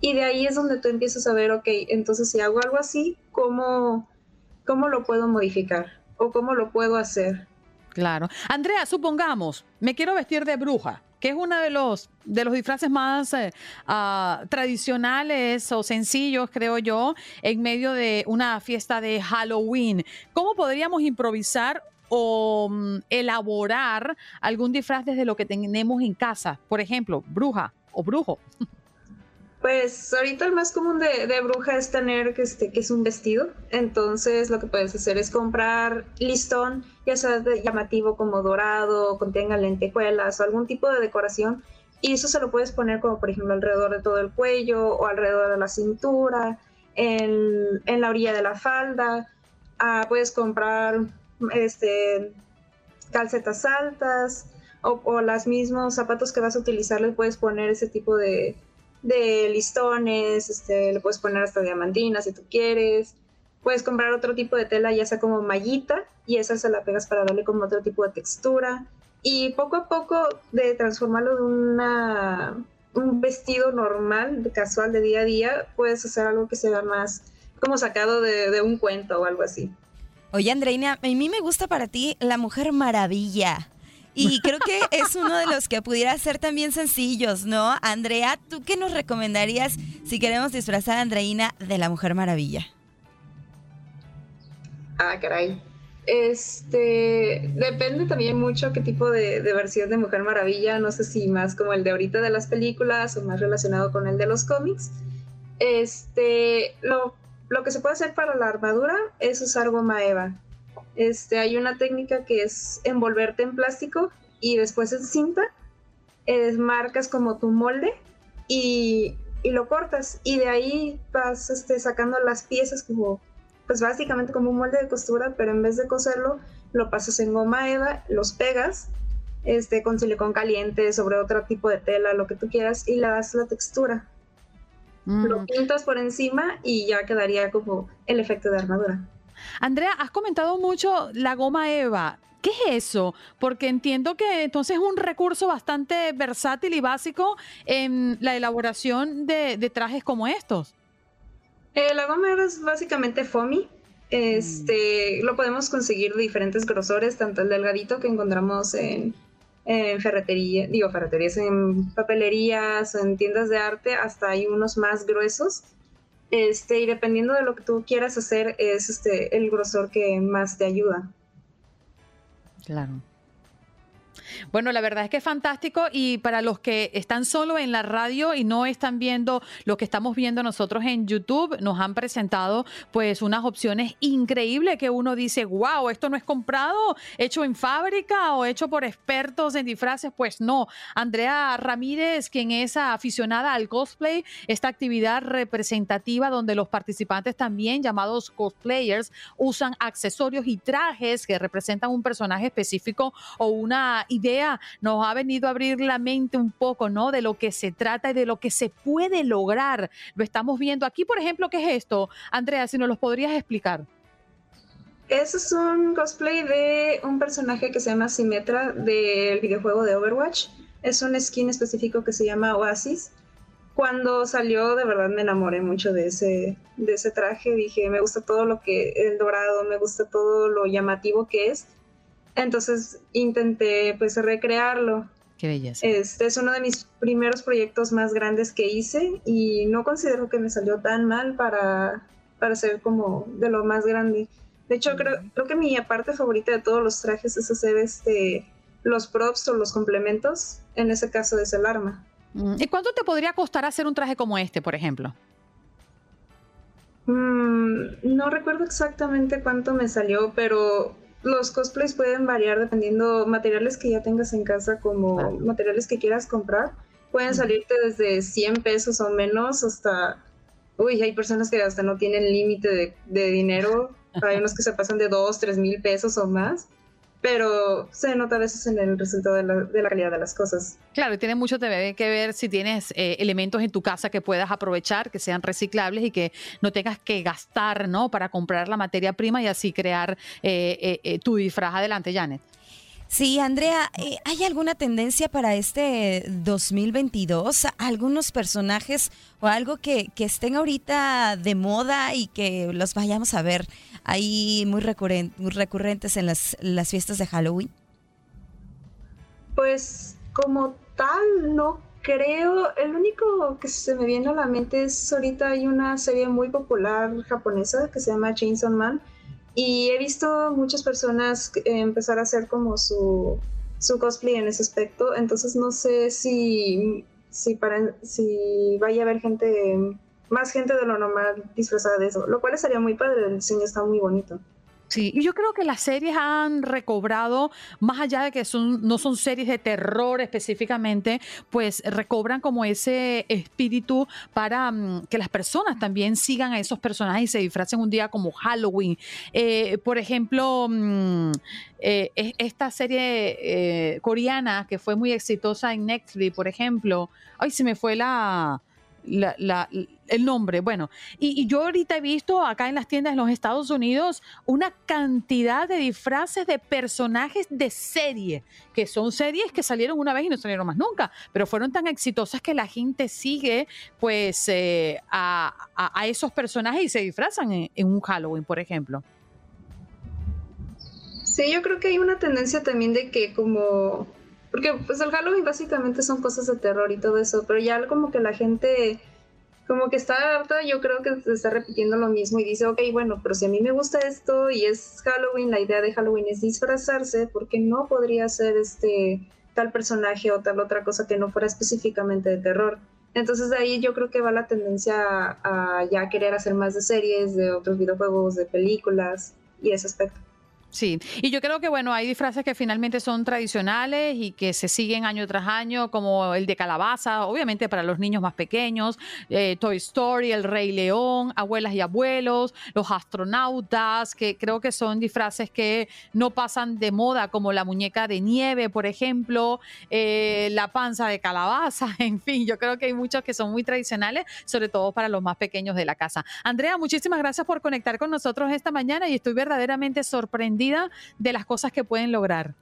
Y de ahí es donde tú empiezas a ver, ok, entonces si hago algo así, ¿cómo, cómo lo puedo modificar? ¿O cómo lo puedo hacer? Claro. Andrea, supongamos, me quiero vestir de bruja que es uno de los, de los disfraces más eh, uh, tradicionales o sencillos, creo yo, en medio de una fiesta de Halloween. ¿Cómo podríamos improvisar o um, elaborar algún disfraz desde lo que tenemos en casa? Por ejemplo, bruja o brujo. Pues ahorita el más común de, bruja es tener que, este, que es un vestido. Entonces lo que puedes hacer es comprar listón, ya sea de llamativo como dorado, contenga lentejuelas o algún tipo de decoración. Y eso se lo puedes poner como por ejemplo alrededor de todo el cuello o alrededor de la cintura, en, en la orilla de la falda. Ah, puedes comprar este, calcetas altas o, o los mismos zapatos que vas a utilizar, les puedes poner ese tipo de de listones, este, le puedes poner hasta diamantina si tú quieres. Puedes comprar otro tipo de tela, ya sea como mallita, y esa se la pegas para darle como otro tipo de textura. Y poco a poco de transformarlo de una, un vestido normal, casual, de día a día, puedes hacer algo que sea más como sacado de, de un cuento o algo así. Oye, Andreina, a mí me gusta para ti la Mujer Maravilla. Y creo que es uno de los que pudiera ser también sencillos, ¿no? Andrea, ¿tú qué nos recomendarías si queremos disfrazar a Andreina de la Mujer Maravilla? Ah, caray. Este, depende también mucho qué tipo de, versión de Mujer Maravilla, no sé si más como el de ahorita de las películas o más relacionado con el de los cómics. Este, lo, lo que se puede hacer para la armadura es usar goma eva. Este, hay una técnica que es envolverte en plástico y después en cinta, marcas como tu molde y, lo cortas y de ahí vas este, sacando las piezas como, pues básicamente como un molde de costura, pero en vez de coserlo, lo pasas en goma eva, los pegas este, con silicón caliente sobre otro tipo de tela, lo que tú quieras, y le das la textura. Lo mm. pintas por encima y ya quedaría como el efecto de armadura. Andrea, has comentado mucho la goma Eva. ¿Qué es eso? Porque entiendo que entonces es un recurso bastante versátil y básico en la elaboración de, trajes como estos. Eh, la goma Eva es básicamente foamy. Este, mm. Lo podemos conseguir de diferentes grosores, tanto el delgadito que encontramos en, en ferretería, digo ferreterías, en papelerías, en tiendas de arte, hasta hay unos más gruesos. Este, y dependiendo de lo que tú quieras hacer, es este, el grosor que más te ayuda. Claro. Bueno, la verdad es que es fantástico y para los que están solo en la radio y no están viendo lo que estamos viendo nosotros en YouTube, nos han presentado pues unas opciones increíbles que uno dice, wow, esto no es comprado, hecho en fábrica o hecho por expertos en disfraces. Pues no, Andrea Ramírez, quien es aficionada al cosplay, esta actividad representativa donde los participantes también llamados cosplayers usan accesorios y trajes que representan un personaje específico o una idea nos ha venido a abrir la mente un poco, ¿no? De lo que se trata y de lo que se puede lograr. Lo estamos viendo aquí, por ejemplo, ¿qué es esto? Andrea, si nos lo podrías explicar. Eso es un cosplay de un personaje que se llama Symmetra del videojuego de Overwatch. Es un skin específico que se llama Oasis. Cuando salió, de verdad me enamoré mucho de ese, de ese traje. Dije, me gusta todo lo que, el dorado, me gusta todo lo llamativo que es. Entonces intenté pues recrearlo. Qué belleza. Este es uno de mis primeros proyectos más grandes que hice y no considero que me salió tan mal para, para ser como de lo más grande. De hecho, creo, creo que mi parte favorita de todos los trajes es hacer este, los props o los complementos. En ese caso es el arma. Mm, ¿Y cuánto te podría costar hacer un traje como este, por ejemplo? Mm, no recuerdo exactamente cuánto me salió, pero los cosplays pueden variar dependiendo materiales que ya tengas en casa como materiales que quieras comprar. Pueden salirte desde 100 pesos o menos hasta... Uy, hay personas que hasta no tienen límite de, de, dinero. Hay unos que se pasan de 2, 3 mil pesos o más pero se nota a veces en el resultado de la, calidad de las cosas. Claro, y tiene mucho que ver si tienes eh, elementos en tu casa que puedas aprovechar, que sean reciclables y que no tengas que gastar, ¿no? Para comprar la materia prima y así crear eh, eh, tu disfraz. Adelante, Janet. Sí, Andrea, ¿hay alguna tendencia para este 2022? ¿Algunos personajes o algo que, que estén ahorita de moda y que los vayamos a ver ahí muy, recurrentes en las, las fiestas de Halloween? Pues como tal, no creo. El único que se me viene a la mente es ahorita hay una serie muy popular japonesa que se llama Chainsaw Man. Y he visto muchas personas empezar a hacer como su, su cosplay en ese aspecto. Entonces no sé si, si vaya a haber gente más gente de lo normal disfrazada de eso, lo cual estaría muy padre, el diseño está muy bonito. Sí, y yo creo que las series han recobrado, más allá de que son, no son series de terror específicamente, pues recobran como ese espíritu para mm, que las personas también sigan a esos personajes y se disfracen un día como Halloween. Eh, por ejemplo, mm, eh, esta serie eh, coreana que fue muy exitosa en Netflix, por ejemplo, ay, se me fue la el nombre. Bueno, y, yo ahorita he visto acá en las tiendas de los Estados Unidos una cantidad de disfraces de personajes de serie, que son series que salieron una vez y no salieron más nunca, pero fueron tan exitosas que la gente sigue pues eh, a, esos personajes y se disfrazan en, un Halloween, por ejemplo. Sí, yo creo que hay una tendencia también de que como porque pues el Halloween básicamente son cosas de terror y todo eso, pero ya como que la gente como que está harta, yo creo que se está repitiendo lo mismo y dice, ok, bueno, pero si a mí me gusta esto y es Halloween, la idea de Halloween es disfrazarse, porque no podría ser este tal personaje o tal otra cosa que no fuera específicamente de terror? Entonces de ahí yo creo que va la tendencia a, a ya querer hacer más de series, de otros videojuegos, de películas y ese aspecto. Sí, y yo creo que bueno, hay disfraces que finalmente son tradicionales y que se siguen año tras año, como el de calabaza, obviamente para los niños más pequeños, eh, Toy Story, El Rey León, Abuelas y Abuelos, los astronautas, que creo que son disfraces que no pasan de moda, como la muñeca de nieve, por ejemplo, eh, la panza de calabaza, en fin, yo creo que hay muchos que son muy tradicionales, sobre todo para los más pequeños de la casa. Andrea, muchísimas gracias por conectar con nosotros esta mañana y estoy verdaderamente sorprendida de las cosas que pueden lograr.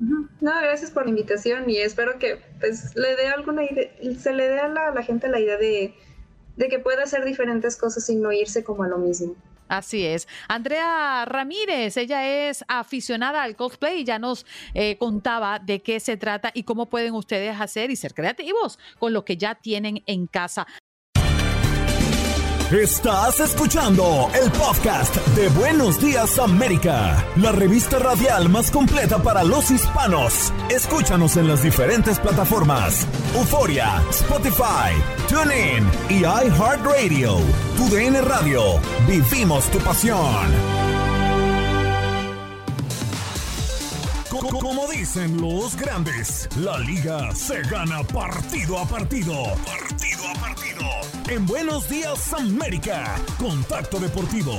No, gracias por la invitación y espero que pues, le dé alguna idea, se le dé a la, gente la idea de, de que pueda hacer diferentes cosas sin no irse como a lo mismo. Así es. Andrea Ramírez, ella es aficionada al cosplay y ya nos eh, contaba de qué se trata y cómo pueden ustedes hacer y ser creativos con lo que ya tienen en casa. Estás escuchando el podcast de Buenos Días América, la revista radial más completa para los hispanos. Escúchanos en las diferentes plataformas: Euforia, Spotify, TuneIn y iHeartRadio. Tu DN Radio. Vivimos tu pasión. Como dicen los grandes, la liga se gana partido a partido. Partido a partido. En Buenos Días América, Contacto Deportivo.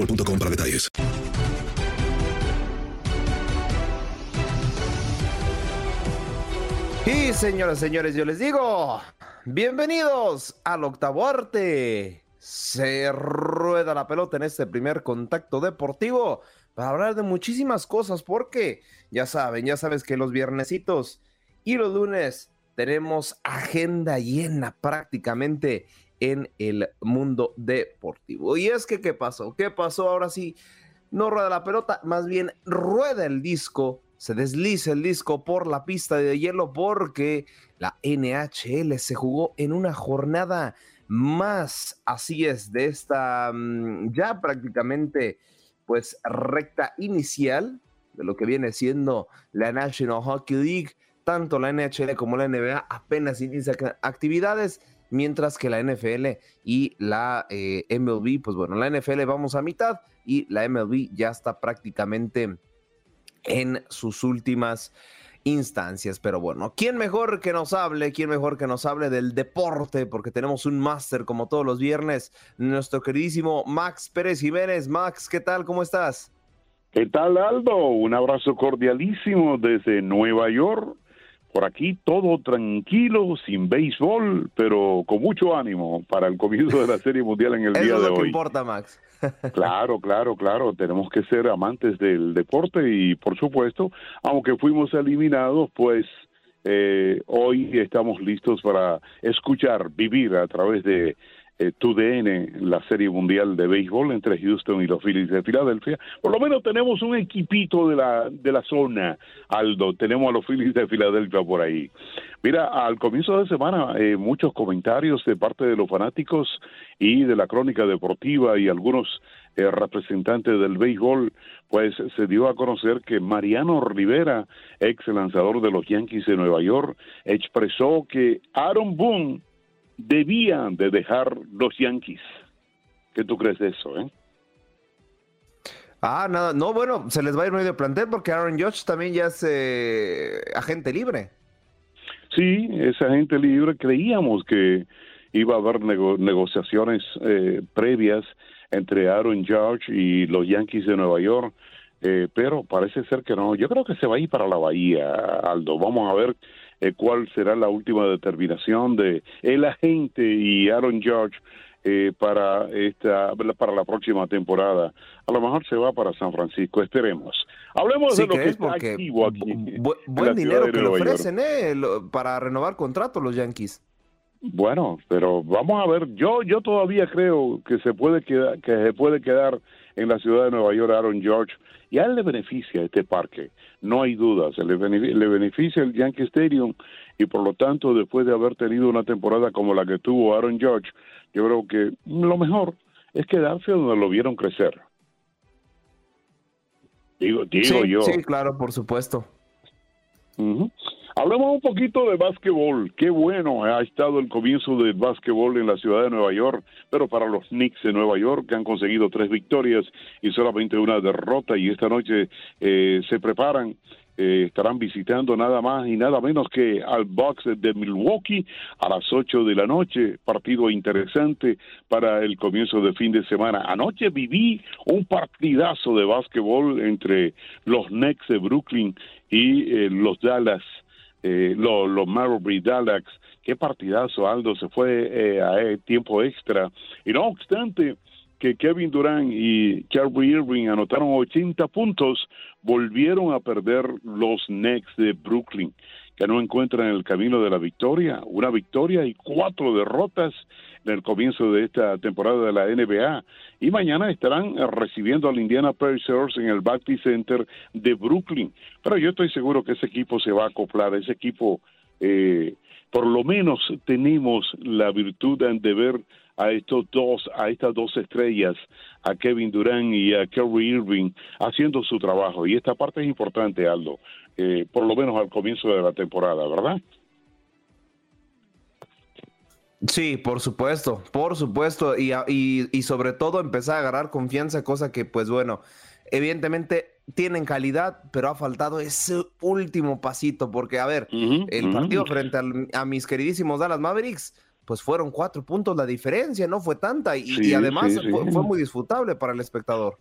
boostmobile.com para detalles. Y señoras, señores, yo les digo, bienvenidos al octavo arte. Se rueda la pelota en este primer contacto deportivo para hablar de muchísimas cosas, porque ya saben, ya sabes que los viernesitos y los lunes tenemos agenda llena prácticamente en el mundo deportivo. Y es que, ¿qué pasó? ¿Qué pasó ahora sí? No rueda la pelota, más bien rueda el disco, se desliza el disco por la pista de hielo porque la NHL se jugó en una jornada más, así es, de esta mm, ya prácticamente pues recta inicial de lo que viene siendo la National Hockey League, tanto la NHL como la NBA apenas inician actividades mientras que la NFL y la eh, MLB, pues bueno, la NFL vamos a mitad y la MLB ya está prácticamente en sus últimas instancias. Pero bueno, ¿quién mejor que nos hable? ¿Quién mejor que nos hable del deporte? Porque tenemos un máster como todos los viernes, nuestro queridísimo Max Pérez Jiménez. Max, ¿qué tal? ¿Cómo estás? ¿Qué tal, Aldo? Un abrazo cordialísimo desde Nueva York por aquí todo tranquilo, sin béisbol, pero con mucho ánimo para el comienzo de la Serie Mundial en el día de hoy. Es lo que importa, Max. claro, claro, claro. Tenemos que ser amantes del deporte y, por supuesto, aunque fuimos eliminados, pues eh, hoy estamos listos para escuchar, vivir a través de eh, TUDN, la Serie Mundial de Béisbol entre Houston y los Phillies de Filadelfia. Por lo menos tenemos un equipito de la, de la zona, Aldo. Tenemos a los Phillies de Filadelfia por ahí. Mira, al comienzo de semana, eh, muchos comentarios de parte de los fanáticos y de la crónica deportiva y algunos eh, representantes del béisbol, pues se dio a conocer que Mariano Rivera, ex lanzador de los Yankees de Nueva York, expresó que Aaron Boone debían de dejar los Yankees. ¿Qué tú crees de eso, eh? Ah, nada, no, bueno, se les va a ir medio plantel porque Aaron Judge también ya es eh, agente libre. Sí, es agente libre. Creíamos que iba a haber negociaciones eh, previas entre Aaron Judge y los Yankees de Nueva York, eh, pero parece ser que no. Yo creo que se va a ir para la Bahía, Aldo. Vamos a ver eh, cuál será la última determinación de el agente y Aaron George eh, para esta para la próxima temporada. A lo mejor se va para San Francisco, esperemos. Hablemos de lo que, está activo aquí. buen dinero que le ofrecen eh, para renovar contrato los Yankees. Bueno, pero vamos a ver, yo yo todavía creo que se puede quedar que se puede quedar en la ciudad de Nueva York Aaron George y a él le beneficia este parque, no hay dudas, le, le beneficia el Yankee Stadium y por lo tanto después de haber tenido una temporada como la que tuvo Aaron George, yo creo que lo mejor es quedarse donde lo vieron crecer. Digo, digo yo. Sí, claro, por supuesto. Hablemos un poquito de básquetbol. Qué bueno ha estado el comienzo del básquetbol en la ciudad de Nueva York, pero para los Knicks de Nueva York que han conseguido tres victorias y solamente una derrota y esta noche eh, se preparan eh, estarán visitando nada más y nada menos que al Bucks de Milwaukee a las 8 de la noche. Partido interesante para el comienzo de fin de semana. Anoche viví un partidazo de básquetbol entre los Knicks de Brooklyn y eh, los Dallas, eh, los, los Marbury Dallas. Qué partidazo, Aldo. Se fue a tiempo extra. Y no obstante, que Kevin Durant y Kyrie Irving anotaron 80 puntos, volvieron a perder los Knicks de Brooklyn, que no encuentran el camino de la victoria. Una victoria y cuatro derrotas en el comienzo de esta temporada de la NBA. Y mañana estarán recibiendo al Indiana Pacers en el Baptist Center de Brooklyn. Pero yo estoy seguro que ese equipo se va a acoplar, ese equipo... Eh, por lo menos tenemos la virtud de ver a estos dos, a estas dos estrellas, a Kevin Durant y a Kerry Irving, haciendo su trabajo. Y esta parte es importante, Aldo, eh, por lo menos al comienzo de la temporada, ¿verdad? Sí, por supuesto, por supuesto, y, y, sobre todo empezar a agarrar confianza, cosa que pues bueno, evidentemente tienen calidad, pero ha faltado ese último pasito, porque a ver, el partido frente a mis queridísimos Dallas Mavericks, pues fueron cuatro puntos la diferencia, no fue tanta y, además Fue, muy disfrutable para el espectador.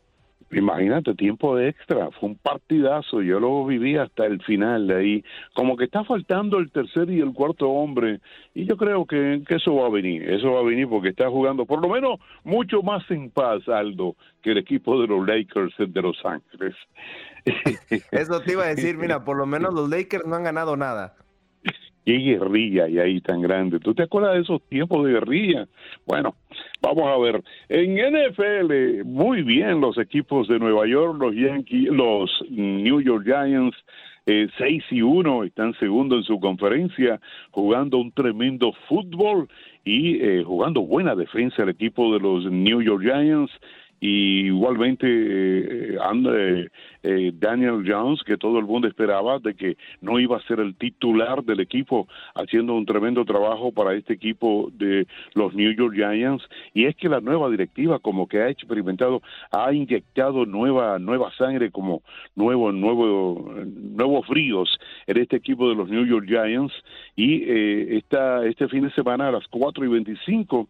Imagínate, tiempo de extra, fue un partidazo, yo lo viví hasta el final de ahí, como que está faltando el tercer y el cuarto hombre, y yo creo que, que eso va a venir, eso va a venir porque está jugando por lo menos mucho más en paz, Aldo, que el equipo de los Lakers de Los Ángeles. Eso te iba a decir, mira, por lo menos los Lakers no han ganado nada qué guerrilla hay ahí tan grande. ¿Tú te acuerdas de esos tiempos de guerrilla? Bueno, vamos a ver. En NFL, muy bien los equipos de Nueva York, los Yankees, los New York Giants, eh, 6 y 1, están segundo en su conferencia, jugando un tremendo fútbol y eh, jugando buena defensa el equipo de los New York Giants y igualmente eh, eh, eh, Daniel Jones, que todo el mundo esperaba de que no iba a ser el titular del equipo, haciendo un tremendo trabajo para este equipo de los New York Giants. Y es que la nueva directiva, como que ha experimentado, ha inyectado nueva nueva sangre, como nuevo nuevo nuevos fríos en este equipo de los New York Giants. Y eh, esta, este fin de semana a las 4 y 25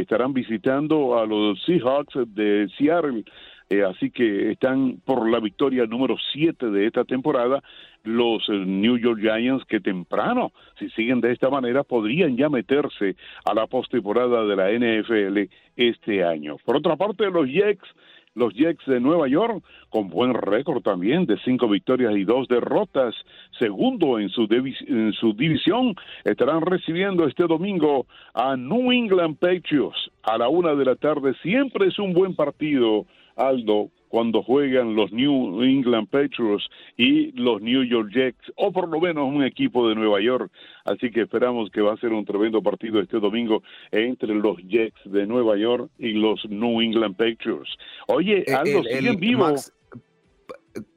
estarán visitando a los Seahawks de Seattle. Eh, así que están por la victoria número 7 de esta temporada los eh, New York Giants que temprano, si siguen de esta manera, podrían ya meterse a la postemporada de la NFL este año. Por otra parte, los Jets los Jets de Nueva York, con buen récord también de cinco victorias y dos derrotas, segundo en su, en su división, estarán recibiendo este domingo a New England Patriots a la una de la tarde. Siempre es un buen partido, Aldo, cuando juegan los New England Patriots y los New York Jets, o por lo menos un equipo de Nueva York. Así que esperamos que va a ser un tremendo partido este domingo entre los Jets de Nueva York y los New England Patriots. Oye, eh, Aldo, siguen vivos.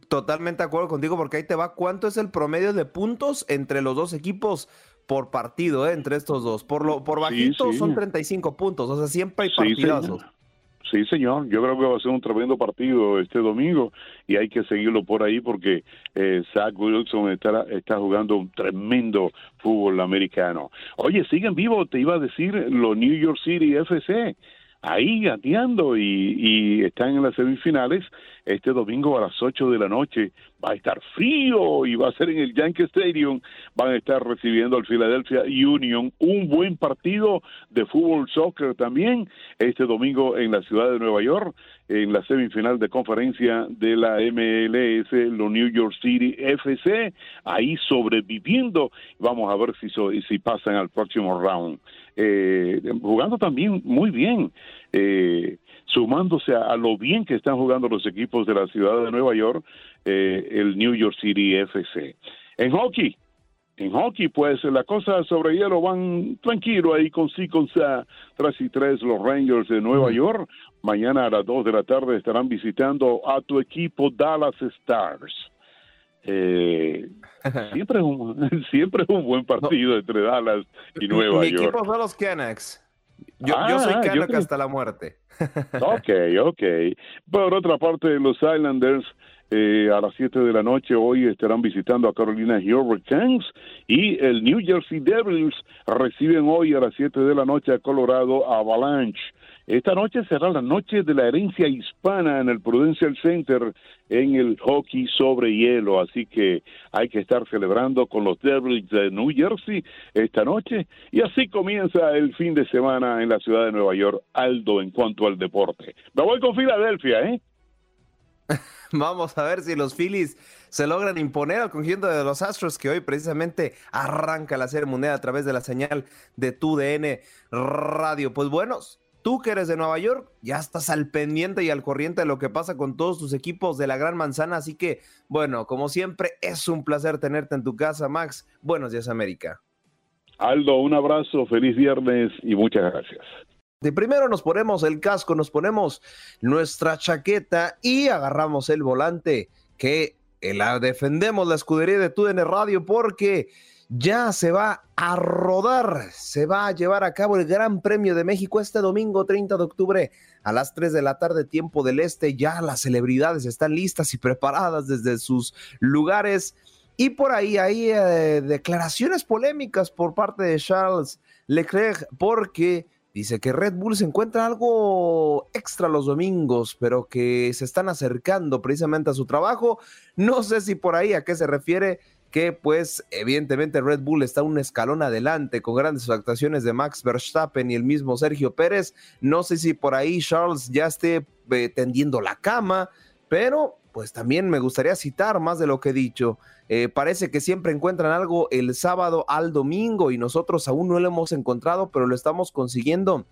totalmente de acuerdo contigo, porque ahí te va. ¿Cuánto es el promedio de puntos entre los dos equipos? por partido, eh, entre estos dos. Por lo por bajito son 35 puntos, o sea, siempre hay partidazos. Sí, señor. Yo creo que va a ser un tremendo partido este domingo y hay que seguirlo por ahí porque eh, Zach Wilson está, está jugando un tremendo fútbol americano. Oye, siguen vivos, te iba a decir, los New York City FC ahí gateando y, y, están en las semifinales. Este domingo a las 8 de la noche va a estar frío y va a ser en el Yankee Stadium. Van a estar recibiendo al Philadelphia Union. Un buen partido de fútbol soccer también este domingo en la ciudad de Nueva York en la semifinal de conferencia de la MLS, los New York City FC, ahí sobreviviendo. Vamos a ver si, si pasan al próximo round. Eh, jugando también muy bien, eh, sumándose a, lo bien que están jugando los equipos de la ciudad de Nueva York, eh, el New York City FC. En hockey, en hockey, pues la cosa sobre hielo van tranquilo ahí con sí, con sa, tras y tres los Rangers de Nueva York. Mañana a las dos de la tarde estarán visitando a tu equipo Dallas Stars. Eh, siempre, es un, siempre es un buen partido entre Dallas y Nueva York. Mi equipo son los Canucks. Yo, yo soy ah, Canuck hasta la muerte. ok, ok. Por otra parte, los Islanders eh, a las 7 de la noche hoy estarán visitando a Carolina Hurricanes y el New Jersey Devils reciben hoy a las 7 de la noche a Colorado Avalanche. Esta noche será la noche de la herencia hispana en el Prudential Center en el hockey sobre hielo, así que hay que estar celebrando con los Devils de New Jersey esta noche y así comienza el fin de semana en la ciudad de Nueva York, Aldo, en cuanto al deporte. Me voy con Filadelfia, ¿eh? Vamos a ver si los Phillies se logran imponer al conjunto de los Astros que hoy precisamente arranca la Serie Mundial a través de la señal de TUDN Radio. Pues buenos, Tú que eres de Nueva York, ya estás al pendiente y al corriente de lo que pasa con todos tus equipos de la Gran Manzana. Así que, bueno, como siempre, es un placer tenerte en tu casa, Max. Buenos días, América. Aldo, un abrazo, feliz viernes y muchas gracias. De primero nos ponemos el casco, nos ponemos nuestra chaqueta y agarramos el volante que la defendemos la escudería de TUDN Radio porque ya se va a rodar, se va a llevar a cabo el Gran Premio de México este domingo 30 de octubre a las 3 de la tarde tiempo del este. Ya las celebridades están listas y preparadas desde sus lugares. Y por ahí hay eh, declaraciones polémicas por parte de Charles Leclerc porque dice que Red Bull se encuentra algo extra los domingos, pero que se están acercando precisamente a su trabajo. No sé si por ahí a qué se refiere que pues evidentemente Red Bull está un escalón adelante con grandes actuaciones de Max Verstappen y el mismo Sergio Pérez. No sé si por ahí Charles ya esté eh, tendiendo la cama, pero pues también me gustaría citar más de lo que he dicho. Eh, parece que siempre encuentran algo el sábado al domingo y nosotros aún no lo hemos encontrado, pero lo estamos consiguiendo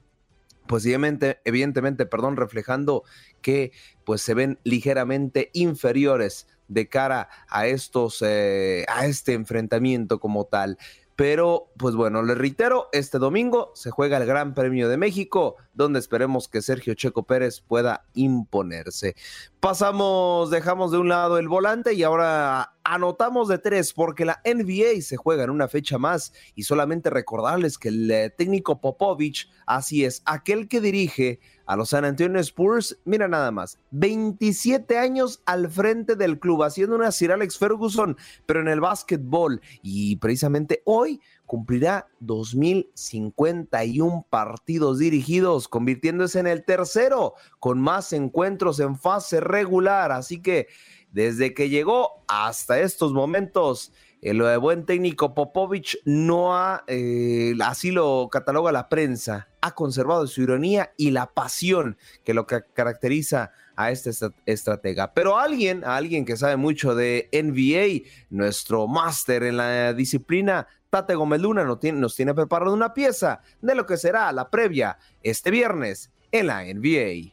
pues evidentemente, evidentemente, perdón, reflejando que pues se ven ligeramente inferiores de cara a estos, eh, a este enfrentamiento como tal. Pero, pues bueno, les reitero, este domingo se juega el Gran Premio de México, donde esperemos que Sergio Checo Pérez pueda imponerse. Pasamos, dejamos de un lado el volante y ahora anotamos de tres, porque la NBA se juega en una fecha más y solamente recordarles que el eh, técnico Popovich, así es, aquel que dirige a los San Antonio Spurs, mira nada más, 27 años al frente del club, haciendo una Sir Alex Ferguson, pero en el básquetbol. Y precisamente hoy cumplirá 2051 partidos dirigidos, convirtiéndose en el tercero con más encuentros en fase regular. Así que desde que llegó hasta estos momentos, el buen técnico Popovich no ha, eh, así lo cataloga la prensa, ha conservado su ironía y la pasión que lo que caracteriza a este estratega. Pero alguien, alguien que sabe mucho de NBA, nuestro máster en la disciplina, Tate Gomeluna, nos tiene, nos tiene preparado una pieza de lo que será la previa este viernes en la NBA.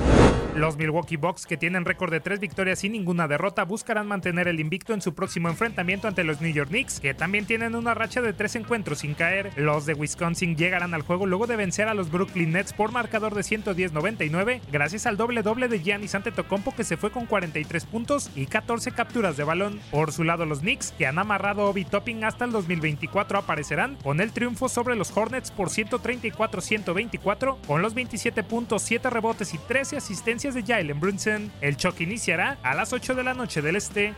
Los Milwaukee Bucks, que tienen récord de tres victorias y ninguna derrota, buscarán mantener el invicto en su próximo enfrentamiento ante los New York Knicks, que también tienen una racha de tres encuentros sin caer. Los de Wisconsin llegarán al juego luego de vencer a los Brooklyn Nets por marcador de 110-99, gracias al doble doble de Giannis Antetokounmpo que se fue con 43 puntos y 14 capturas de balón. Por su lado, los Knicks, que han amarrado Obi Topping hasta el 2024, aparecerán con el triunfo sobre los Hornets por 134-124, con los 27 puntos, 7 rebotes y 13 asistencias de Jalen Brunson. El choque iniciará a las 8 de la noche del este.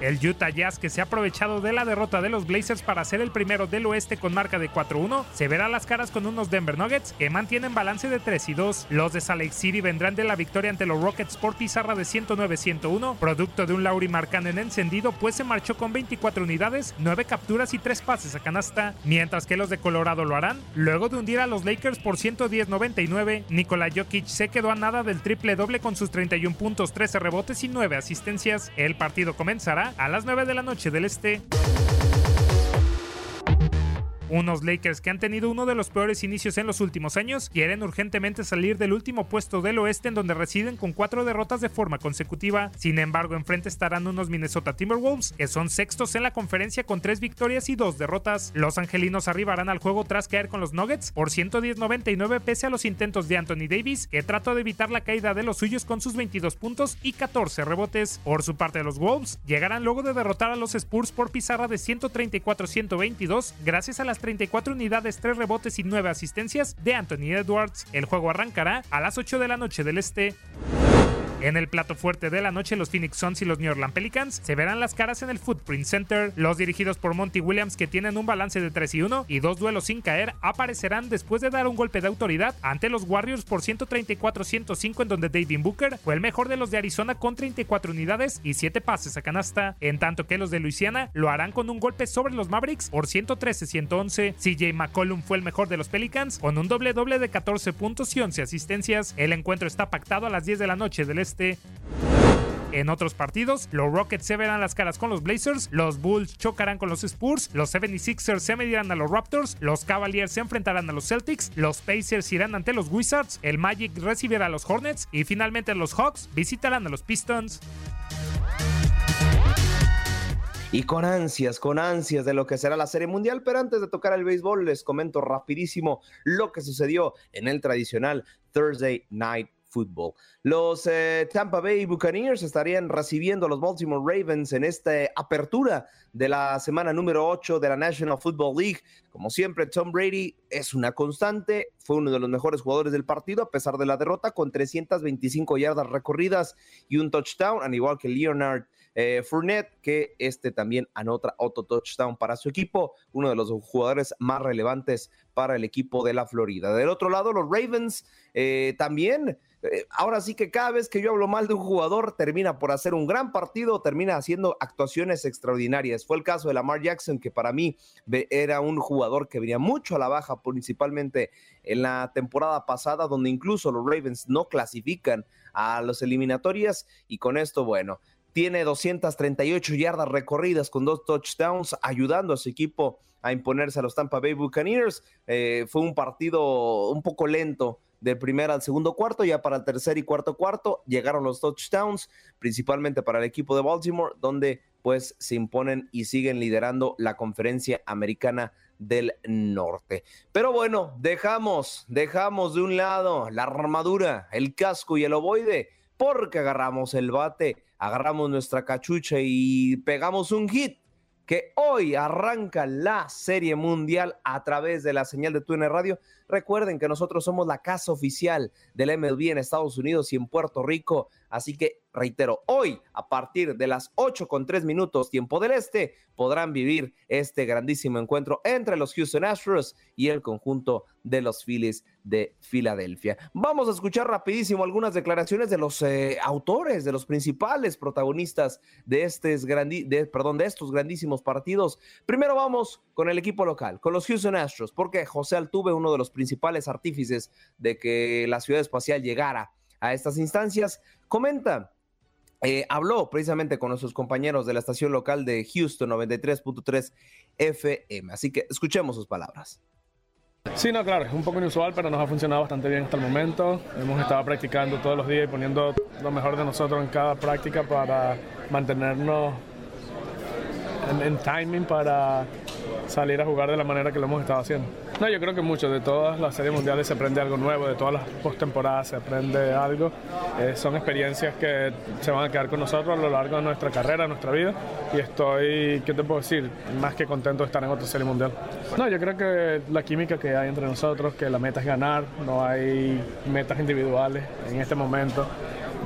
El Utah Jazz, que se ha aprovechado de la derrota de los Blazers para ser el primero del oeste con marca de 4-1, se verá las caras con unos Denver Nuggets que mantienen balance de 3 y 2. Los de Salt Lake City vendrán de la victoria ante los Rockets por pizarra de 109-101, producto de un Lauri en encendido, pues se marchó con 24 unidades, 9 capturas y 3 pases a canasta, mientras que los de Colorado lo harán. Luego de hundir a los Lakers por 110-99, Nikola Jokic se quedó a nada del triple doble con sus 31 puntos, 13 rebotes y 9 asistencias. El partido comenzará a las 9 de la noche del este. Unos Lakers que han tenido uno de los peores inicios en los últimos años quieren urgentemente salir del último puesto del oeste en donde residen con cuatro derrotas de forma consecutiva. Sin embargo, enfrente estarán unos Minnesota Timberwolves que son sextos en la conferencia con tres victorias y dos derrotas. Los angelinos arribarán al juego tras caer con los Nuggets por 110-99 pese a los intentos de Anthony Davis que trató de evitar la caída de los suyos con sus 22 puntos y 14 rebotes. Por su parte, los Wolves llegarán luego de derrotar a los Spurs por pizarra de 134-122 gracias a las 34 unidades, 3 rebotes y 9 asistencias de Anthony Edwards. El juego arrancará a las 8 de la noche del este. En el plato fuerte de la noche, los Phoenix Suns y los New Orleans Pelicans se verán las caras en el Footprint Center. Los dirigidos por Monty Williams, que tienen un balance de 3 y 1 y dos duelos sin caer, aparecerán después de dar un golpe de autoridad ante los Warriors por 134-105, en donde David Booker fue el mejor de los de Arizona con 34 unidades y 7 pases a canasta, en tanto que los de Luisiana lo harán con un golpe sobre los Mavericks por 113-111. CJ McCollum fue el mejor de los Pelicans con un doble doble de 14 puntos y 11 asistencias. El encuentro está pactado a las 10 de la noche del este. En otros partidos, los Rockets se verán las caras con los Blazers, los Bulls chocarán con los Spurs, los 76ers se medirán a los Raptors, los Cavaliers se enfrentarán a los Celtics, los Pacers irán ante los Wizards, el Magic recibirá a los Hornets y finalmente los Hawks visitarán a los Pistons. Y con ansias, con ansias de lo que será la Serie Mundial, pero antes de tocar el béisbol les comento rapidísimo lo que sucedió en el tradicional Thursday Night Football. Los eh, Tampa Bay Buccaneers estarían recibiendo a los Baltimore Ravens en esta apertura de la semana número 8 de la National Football League. Como siempre, Tom Brady es una constante, fue uno de los mejores jugadores del partido a pesar de la derrota con 325 yardas recorridas y un touchdown, al igual que Leonard eh, Fournette, que este también anota otro touchdown para su equipo, uno de los jugadores más relevantes para el equipo de la Florida. Del otro lado, los Ravens eh, también eh, ahora sí que cada vez que yo hablo mal de un jugador, termina por hacer un gran partido, termina haciendo actuaciones extraordinarias. Fue el caso de Lamar Jackson, que para mí era un jugador que venía mucho a la baja, principalmente en la temporada pasada, donde incluso los Ravens no clasifican a las eliminatorias. Y con esto, bueno, tiene 238 yardas recorridas con dos touchdowns, ayudando a su equipo a imponerse a los Tampa Bay Buccaneers. Eh, fue un partido un poco lento del primer al segundo cuarto, ya para el tercer y cuarto cuarto llegaron los touchdowns, principalmente para el equipo de Baltimore, donde pues se imponen y siguen liderando la conferencia americana del norte. Pero bueno, dejamos, dejamos de un lado la armadura, el casco y el ovoide, porque agarramos el bate, agarramos nuestra cachucha y pegamos un hit que hoy arranca la Serie Mundial a través de la señal de TUN Radio. Recuerden que nosotros somos la casa oficial del MLB en Estados Unidos y en Puerto Rico. Así que reitero, hoy a partir de las 8 con 3 minutos tiempo del este podrán vivir este grandísimo encuentro entre los Houston Astros y el conjunto de los Phillies de Filadelfia. Vamos a escuchar rapidísimo algunas declaraciones de los eh, autores, de los principales protagonistas de, este de, perdón, de estos grandísimos partidos. Primero vamos con el equipo local, con los Houston Astros, porque José Altuve, uno de los principales artífices de que la ciudad espacial llegara a estas instancias, comenta eh, habló precisamente con nuestros compañeros de la estación local de Houston 93.3 FM. Así que escuchemos sus palabras. Sí, no, claro, es un poco inusual, pero nos ha funcionado bastante bien hasta el momento. Hemos estado practicando todos los días y poniendo lo mejor de nosotros en cada práctica para mantenernos en timing para salir a jugar de la manera que lo hemos estado haciendo. No, yo creo que mucho, de todas las series mundiales se aprende algo nuevo, de todas las postemporadas se aprende algo. Eh, son experiencias que se van a quedar con nosotros a lo largo de nuestra carrera, nuestra vida. Y estoy, ¿qué te puedo decir? Más que contento de estar en otra serie mundial. No, yo creo que la química que hay entre nosotros, que la meta es ganar, no hay metas individuales en este momento.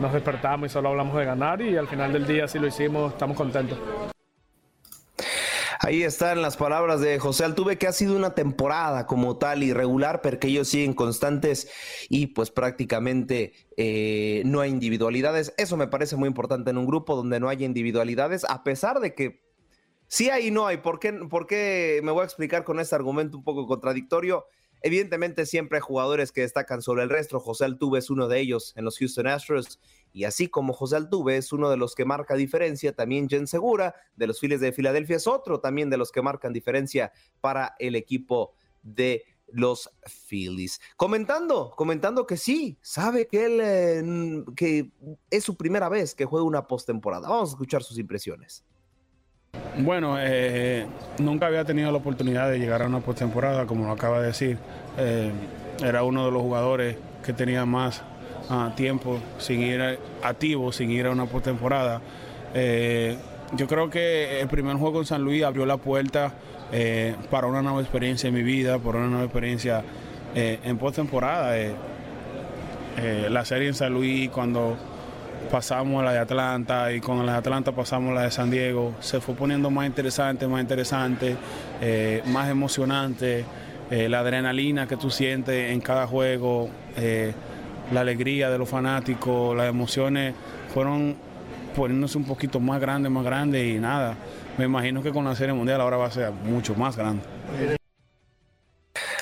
Nos despertamos y solo hablamos de ganar y al final del día, si lo hicimos, estamos contentos. Ahí están las palabras de José Altuve, que ha sido una temporada como tal irregular, pero que ellos siguen constantes y pues prácticamente eh, no hay individualidades. Eso me parece muy importante en un grupo donde no haya individualidades, a pesar de que sí hay y no hay. ¿Por qué, ¿Por qué me voy a explicar con este argumento un poco contradictorio? Evidentemente siempre hay jugadores que destacan sobre el resto. José Altuve es uno de ellos en los Houston Astros. Y así como José Altuve es uno de los que marca diferencia, también Jen Segura de los Phillies de Filadelfia es otro también de los que marcan diferencia para el equipo de los Phillies. Comentando, comentando que sí, sabe que él eh, que es su primera vez que juega una postemporada. Vamos a escuchar sus impresiones. Bueno, eh, nunca había tenido la oportunidad de llegar a una postemporada, como lo acaba de decir. Eh, era uno de los jugadores que tenía más ah, tiempo sin ir activo, sin ir a una postemporada. yo creo que el primer juego en San Luis abrió la puerta eh, para una nueva experiencia en mi vida, para una nueva experiencia eh, en postemporada. Eh, la serie en San Luis, cuando pasamos la de Atlanta y con la de Atlanta pasamos la de San Diego, se fue poniendo más interesante, más interesante, más emocionante. la adrenalina que tú sientes en cada juego, la alegría de los fanáticos, las emociones fueron poniéndose un poquito más grandes, más grandes y nada me imagino que con la Serie Mundial ahora va a ser mucho más grande.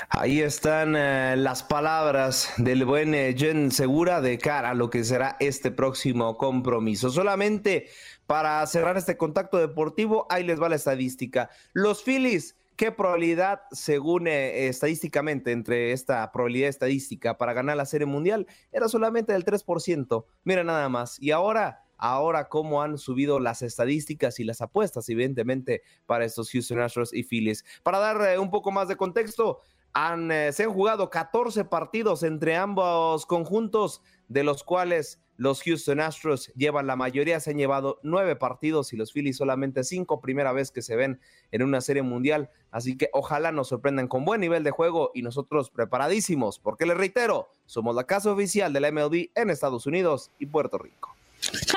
Ahí están eh, las palabras del buen eh, Jen Segura de cara a lo que será este próximo compromiso. Solamente para cerrar este contacto deportivo, ahí les va la estadística. Los Phillies, ¿qué probabilidad, según eh, estadísticamente, entre esta probabilidad estadística para ganar la Serie Mundial, era solamente del 3%? Mira nada más. Y ahora ahora cómo han subido las estadísticas y las apuestas, evidentemente, para estos Houston Astros y Phillies. Para dar eh, un poco más de contexto, han, eh, se han jugado 14 partidos entre ambos conjuntos, de los cuales los Houston Astros llevan la mayoría, se han llevado nueve partidos y los Phillies solamente cinco, primera vez que se ven en una serie mundial. Así que ojalá nos sorprendan con buen nivel de juego y nosotros preparadísimos, porque les reitero, somos la casa oficial de la MLB en Estados Unidos y Puerto Rico.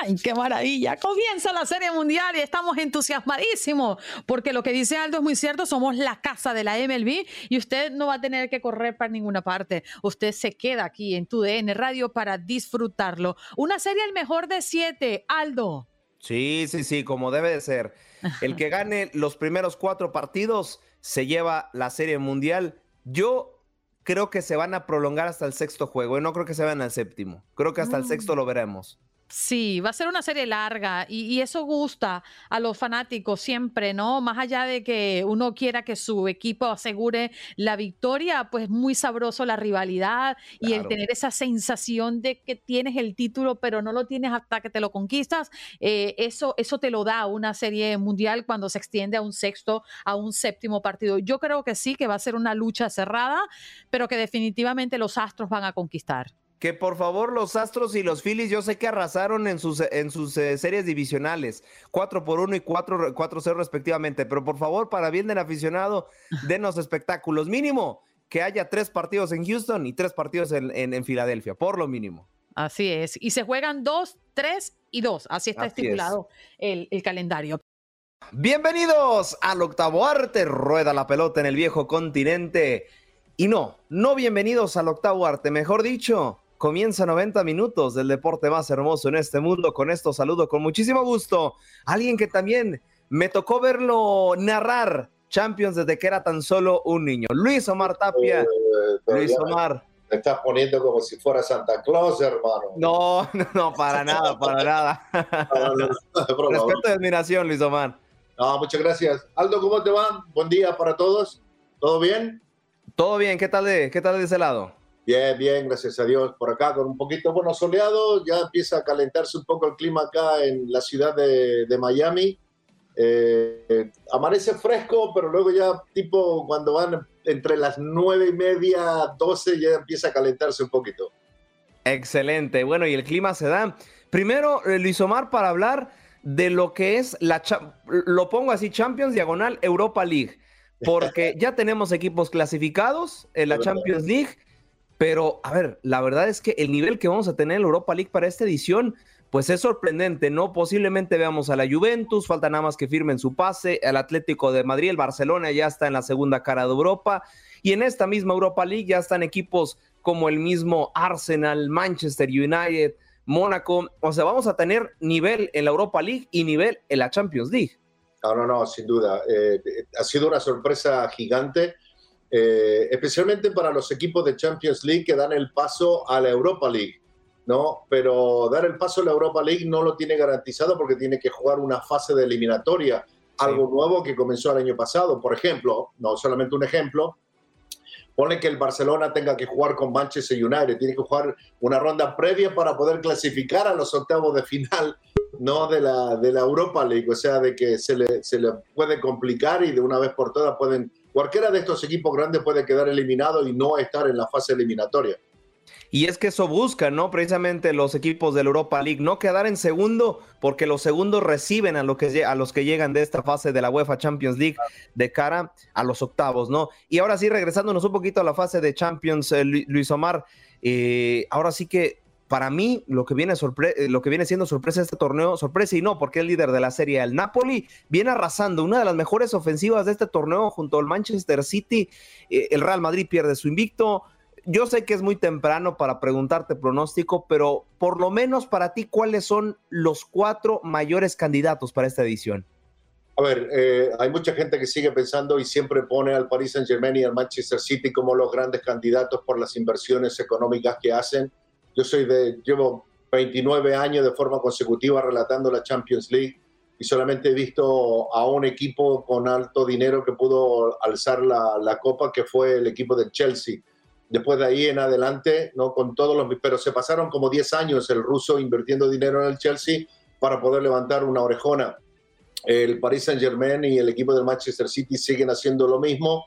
¡Ay, qué maravilla! Comienza la Serie Mundial y estamos entusiasmadísimos porque lo que dice Aldo es muy cierto, somos la casa de la MLB y usted no va a tener que correr para ninguna parte. Usted se queda aquí en tu DN Radio para disfrutarlo. Una serie el mejor de siete, Aldo. Sí, sí, sí, como debe de ser. El que gane los primeros cuatro partidos se lleva la Serie Mundial. Yo creo que se van a prolongar hasta el sexto juego y no creo que se vayan al séptimo. Creo que hasta el sexto lo veremos. Sí, va a ser una serie larga y, eso gusta a los fanáticos siempre, ¿no? Más allá de que uno quiera que su equipo asegure la victoria, pues muy sabroso la rivalidad y el tener esa sensación de que tienes el título pero no lo tienes hasta que te lo conquistas, eh, eso, eso te lo da una serie mundial cuando se extiende a un sexto, a un séptimo partido. Yo creo que sí, que va a ser una lucha cerrada, pero que definitivamente los Astros van a conquistar que por favor los Astros y los Phillies, yo sé que arrasaron en sus, en sus eh, series divisionales, 4 por 1 y 4, 4-0 respectivamente, pero por favor, para bien del aficionado, denos espectáculos. Mínimo que haya tres partidos en Houston y tres partidos en, en, Filadelfia, por lo mínimo. Así es, y se juegan 2, 3 y 2, así está estipulado el, el calendario. Bienvenidos al octavo arte, rueda la pelota en el viejo continente. Y no, no bienvenidos al octavo arte, mejor dicho, Comienza 90 minutos del deporte más hermoso en este mundo. Con esto saludo con muchísimo gusto alguien que también me tocó verlo narrar Champions desde que era tan solo un niño. Luis Omar Tapia. Eh, Luis Omar. Me estás poniendo como si fuera Santa Claus, hermano. No, no, no para nada, para nada. Respeto y admiración, Luis Omar. No, muchas gracias. Aldo, ¿cómo te va? Buen día para todos. ¿Todo bien? Todo bien, ¿qué tal de, qué tal de ese lado? Bien, bien, gracias a Dios. Por acá con un poquito, bueno, soleado, ya empieza a calentarse un poco el clima acá en la ciudad de, Miami. Eh, amanece fresco, pero luego ya tipo cuando van entre las nueve y media, doce, ya empieza a calentarse un poquito. Excelente. Bueno, y el clima se da. Primero, eh, Luis Omar, para hablar de lo que es la, lo pongo así, Champions Diagonal Europa League, porque ya tenemos equipos clasificados en la Champions League pero, a ver, la verdad es que el nivel que vamos a tener en la Europa League para esta edición, pues es sorprendente, ¿no? Posiblemente veamos a la Juventus, falta nada más que firmen su pase, el Atlético de Madrid, el Barcelona ya está en la segunda cara de Europa, y en esta misma Europa League ya están equipos como el mismo Arsenal, Manchester United, Mónaco, o sea, vamos a tener nivel en la Europa League y nivel en la Champions League. No, no, no, sin duda. Eh, ha sido una sorpresa gigante eh, especialmente para los equipos de Champions League que dan el paso a la Europa League. ¿no? Pero dar el paso a la Europa League no lo tiene garantizado porque tiene que jugar una fase de eliminatoria, algo nuevo que comenzó el año pasado. Por ejemplo, no solamente un ejemplo, pone que el Barcelona tenga que jugar con Manchester United, tiene que jugar una ronda previa para poder clasificar a los octavos de final, no de la, de la Europa League, o sea, de que se le, se le puede complicar y de una vez por todas pueden, cualquiera de estos equipos grandes puede quedar eliminado y no estar en la fase eliminatoria. Y es que eso buscan, ¿no? Precisamente los equipos de la Europa League, no quedar en segundo, porque los segundos reciben a, que, a los que llegan de esta fase de la UEFA Champions League de cara a los octavos, ¿no? Y ahora sí, regresándonos un poquito a la fase de Champions, eh, Luis Omar, eh, ahora sí que para mí lo que viene eh, lo que viene siendo sorpresa este torneo, sorpresa y no, porque el líder de la serie, el Napoli, viene arrasando una de las mejores ofensivas de este torneo junto al Manchester City, el Real Madrid pierde su invicto, yo sé que es muy temprano para preguntarte pronóstico, pero por lo menos para ti, ¿cuáles son los cuatro mayores candidatos para esta edición? A ver, eh, hay mucha gente que sigue pensando y siempre pone al Paris Saint Germain y al Manchester City como los grandes candidatos por las inversiones económicas que hacen. Yo soy de, llevo 29 años de forma consecutiva relatando la Champions League y solamente he visto a un equipo con alto dinero que pudo alzar la, la copa, que fue el equipo de Chelsea después de ahí en adelante, ¿no? Con todos los, pero se pasaron como 10 años el ruso invirtiendo dinero en el Chelsea para poder levantar una orejona. El Paris Saint Germain y el equipo del Manchester City siguen haciendo lo mismo,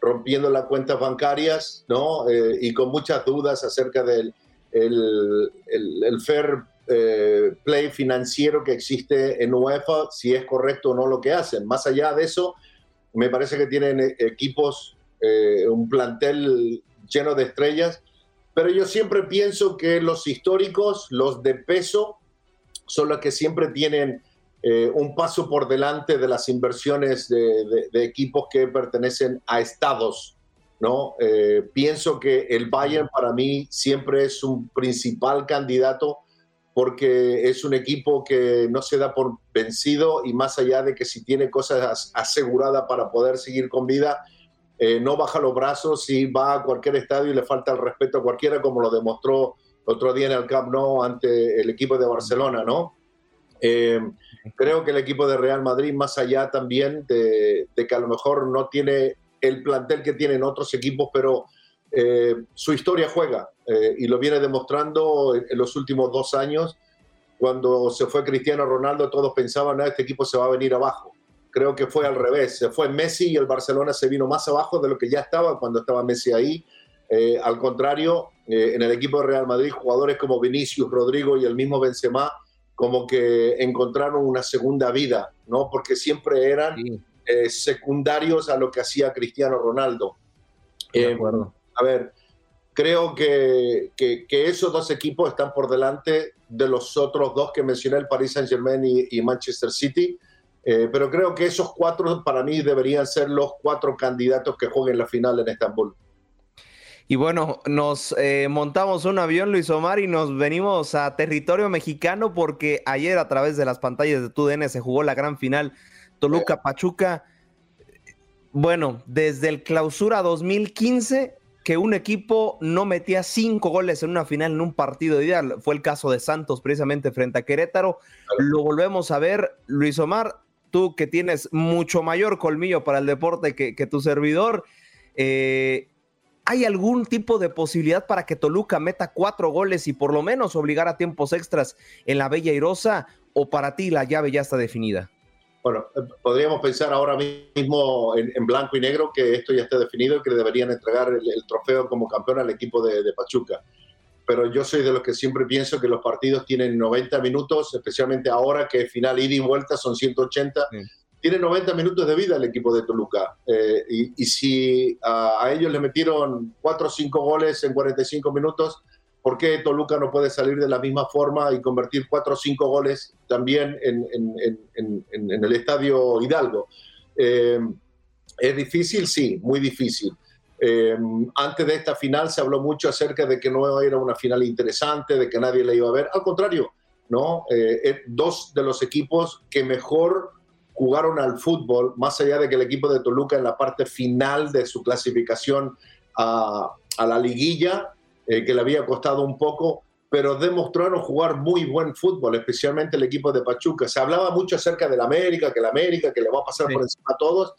rompiendo las cuentas bancarias, ¿no? Eh, y con muchas dudas acerca del el, el, fair eh, play financiero que existe en UEFA, si es correcto o no lo que hacen. Más allá de eso, me parece que tienen eh, equipos, un plantel lleno de estrellas, pero yo siempre pienso que los históricos, los de peso, son los que siempre tienen eh, un paso por delante de las inversiones de, equipos que pertenecen a estados. ¿No? Eh, pienso que el Bayern para mí siempre es un principal candidato porque es un equipo que no se da por vencido y más allá de que si tiene cosas aseguradas para poder seguir con vida, eh, no baja los brazos y va a cualquier estadio y le falta el respeto a cualquiera, como lo demostró otro día en el Camp Nou ante el equipo de Barcelona, ¿no? Eh, creo que el equipo de Real Madrid, más allá también de, que a lo mejor no tiene el plantel que tienen otros equipos, pero eh, su historia juega y lo viene demostrando en, los últimos dos años. Cuando se fue Cristiano Ronaldo, todos pensaban, no, este equipo se va a venir abajo creo que fue al revés. Se fue Messi y el Barcelona se vino más abajo de lo que ya estaba cuando estaba Messi ahí. Eh, al contrario, eh, en el equipo de Real Madrid, jugadores como Vinicius, Rodrigo y el mismo Benzema, como que encontraron una segunda vida, ¿no? Porque siempre eran eh, secundarios a lo que hacía Cristiano Ronaldo. De acuerdo. A ver, creo que, que, esos dos equipos están por delante de los otros dos que mencioné, el Paris Saint Germain y, y Manchester City. Eh, pero creo que esos cuatro para mí deberían ser los cuatro candidatos que jueguen la final en Estambul. Y bueno, nos eh, montamos un avión, Luis Omar, y nos venimos a territorio mexicano porque ayer a través de las pantallas de TUDN se jugó la gran final Toluca-Pachuca. Bueno, desde el clausura 2015 que un equipo no metía cinco goles en una final en un partido ideal. Fue el caso de Santos precisamente frente a Querétaro. Lo volvemos a ver. Luis Omar, tú que tienes mucho mayor colmillo para el deporte que, tu servidor, eh, ¿hay algún tipo de posibilidad para que Toluca meta cuatro goles y por lo menos obligar a tiempos extras en la Bella Irosa? ¿O para ti la llave ya está definida? Bueno, eh, podríamos pensar ahora mismo en, blanco y negro que esto ya está definido y que deberían entregar el, trofeo como campeón al equipo de, de Pachuca pero yo soy de los que siempre pienso que los partidos tienen 90 minutos, especialmente ahora que final ida y vuelta son 180. Tiene 90 minutos de vida el equipo de Toluca. Eh, y, si a, ellos le metieron 4 o 5 goles en 45 minutos, ¿por qué Toluca no puede salir de la misma forma y convertir 4 o 5 goles también en, en, en, el estadio Hidalgo? Eh, ¿Es difícil? Sí, muy difícil. Eh, antes de esta final se habló mucho acerca de que no era una final interesante, de que nadie la iba a ver. Al contrario, ¿no? Eh, dos de los equipos que mejor jugaron al fútbol, más allá de que el equipo de Toluca en la parte final de su clasificación a, a la liguilla, eh, que le había costado un poco, pero demostraron jugar muy buen fútbol, especialmente el equipo de Pachuca. Se hablaba mucho acerca del América, que el América, que le va a pasar por encima a todos,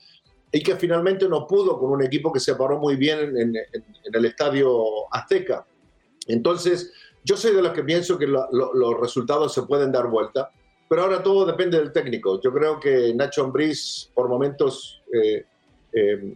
y que finalmente no pudo con un equipo que se paró muy bien en, en- en el estadio Azteca. Entonces, yo soy de los que pienso que lo- lo- los resultados se pueden dar vuelta, pero ahora todo depende del técnico. Yo creo que Nacho Ambriz, por momentos, eh, eh,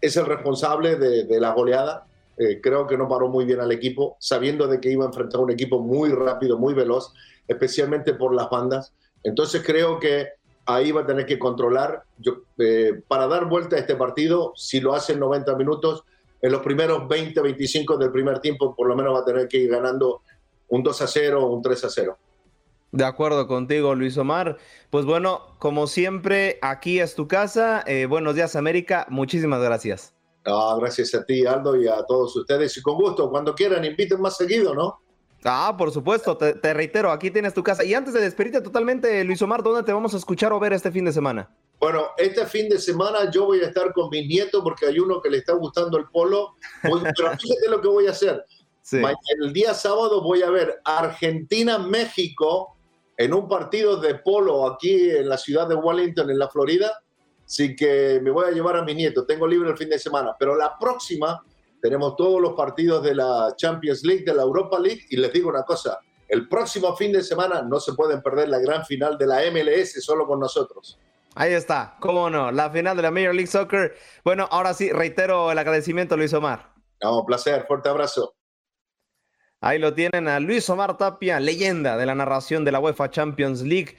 es el responsable de, de la goleada. Eh, creo que no paró muy bien al equipo, sabiendo de que iba a enfrentar un equipo muy rápido, muy veloz, especialmente por las bandas. Entonces creo que ahí va a tener que controlar. Yo, eh, para dar vuelta a este partido, si lo hace en 90 minutos, en los primeros 20, 25 del primer tiempo, por lo menos va a tener que ir ganando un 2 a 0 o un 3 a 0. De acuerdo contigo, Luis Omar. Pues bueno, como siempre, aquí es tu casa. Eh, buenos días, América. Muchísimas gracias. Ah, gracias a ti, Aldo, y a todos ustedes. Y con gusto, cuando quieran, inviten más seguido, ¿no? Ah, por supuesto, te, te reitero, aquí tienes tu casa. Y antes de despedirte totalmente, Luis Omar, ¿dónde te vamos a escuchar o ver este fin de semana? Bueno, este fin de semana yo voy a estar con mi nieto porque hay uno que le está gustando el polo. Voy- pero fíjate lo que voy a hacer. Ma- El día sábado voy a ver Argentina-México en un partido de polo aquí en la ciudad de Wellington, en la Florida. Así que me voy a llevar a mi nieto. Tengo libre el fin de semana. Pero la próxima tenemos todos los partidos de la Champions League, de la Europa League. Y les digo una cosa, el próximo fin de semana no se pueden perder la gran final de la MLS solo con nosotros. Ahí está, cómo no, la final de la Major League Soccer. Bueno, ahora sí, reitero el agradecimiento, Luis Omar. No, placer, fuerte abrazo. Ahí lo tienen a Luis Omar Tapia, leyenda de la narración de la UEFA Champions League.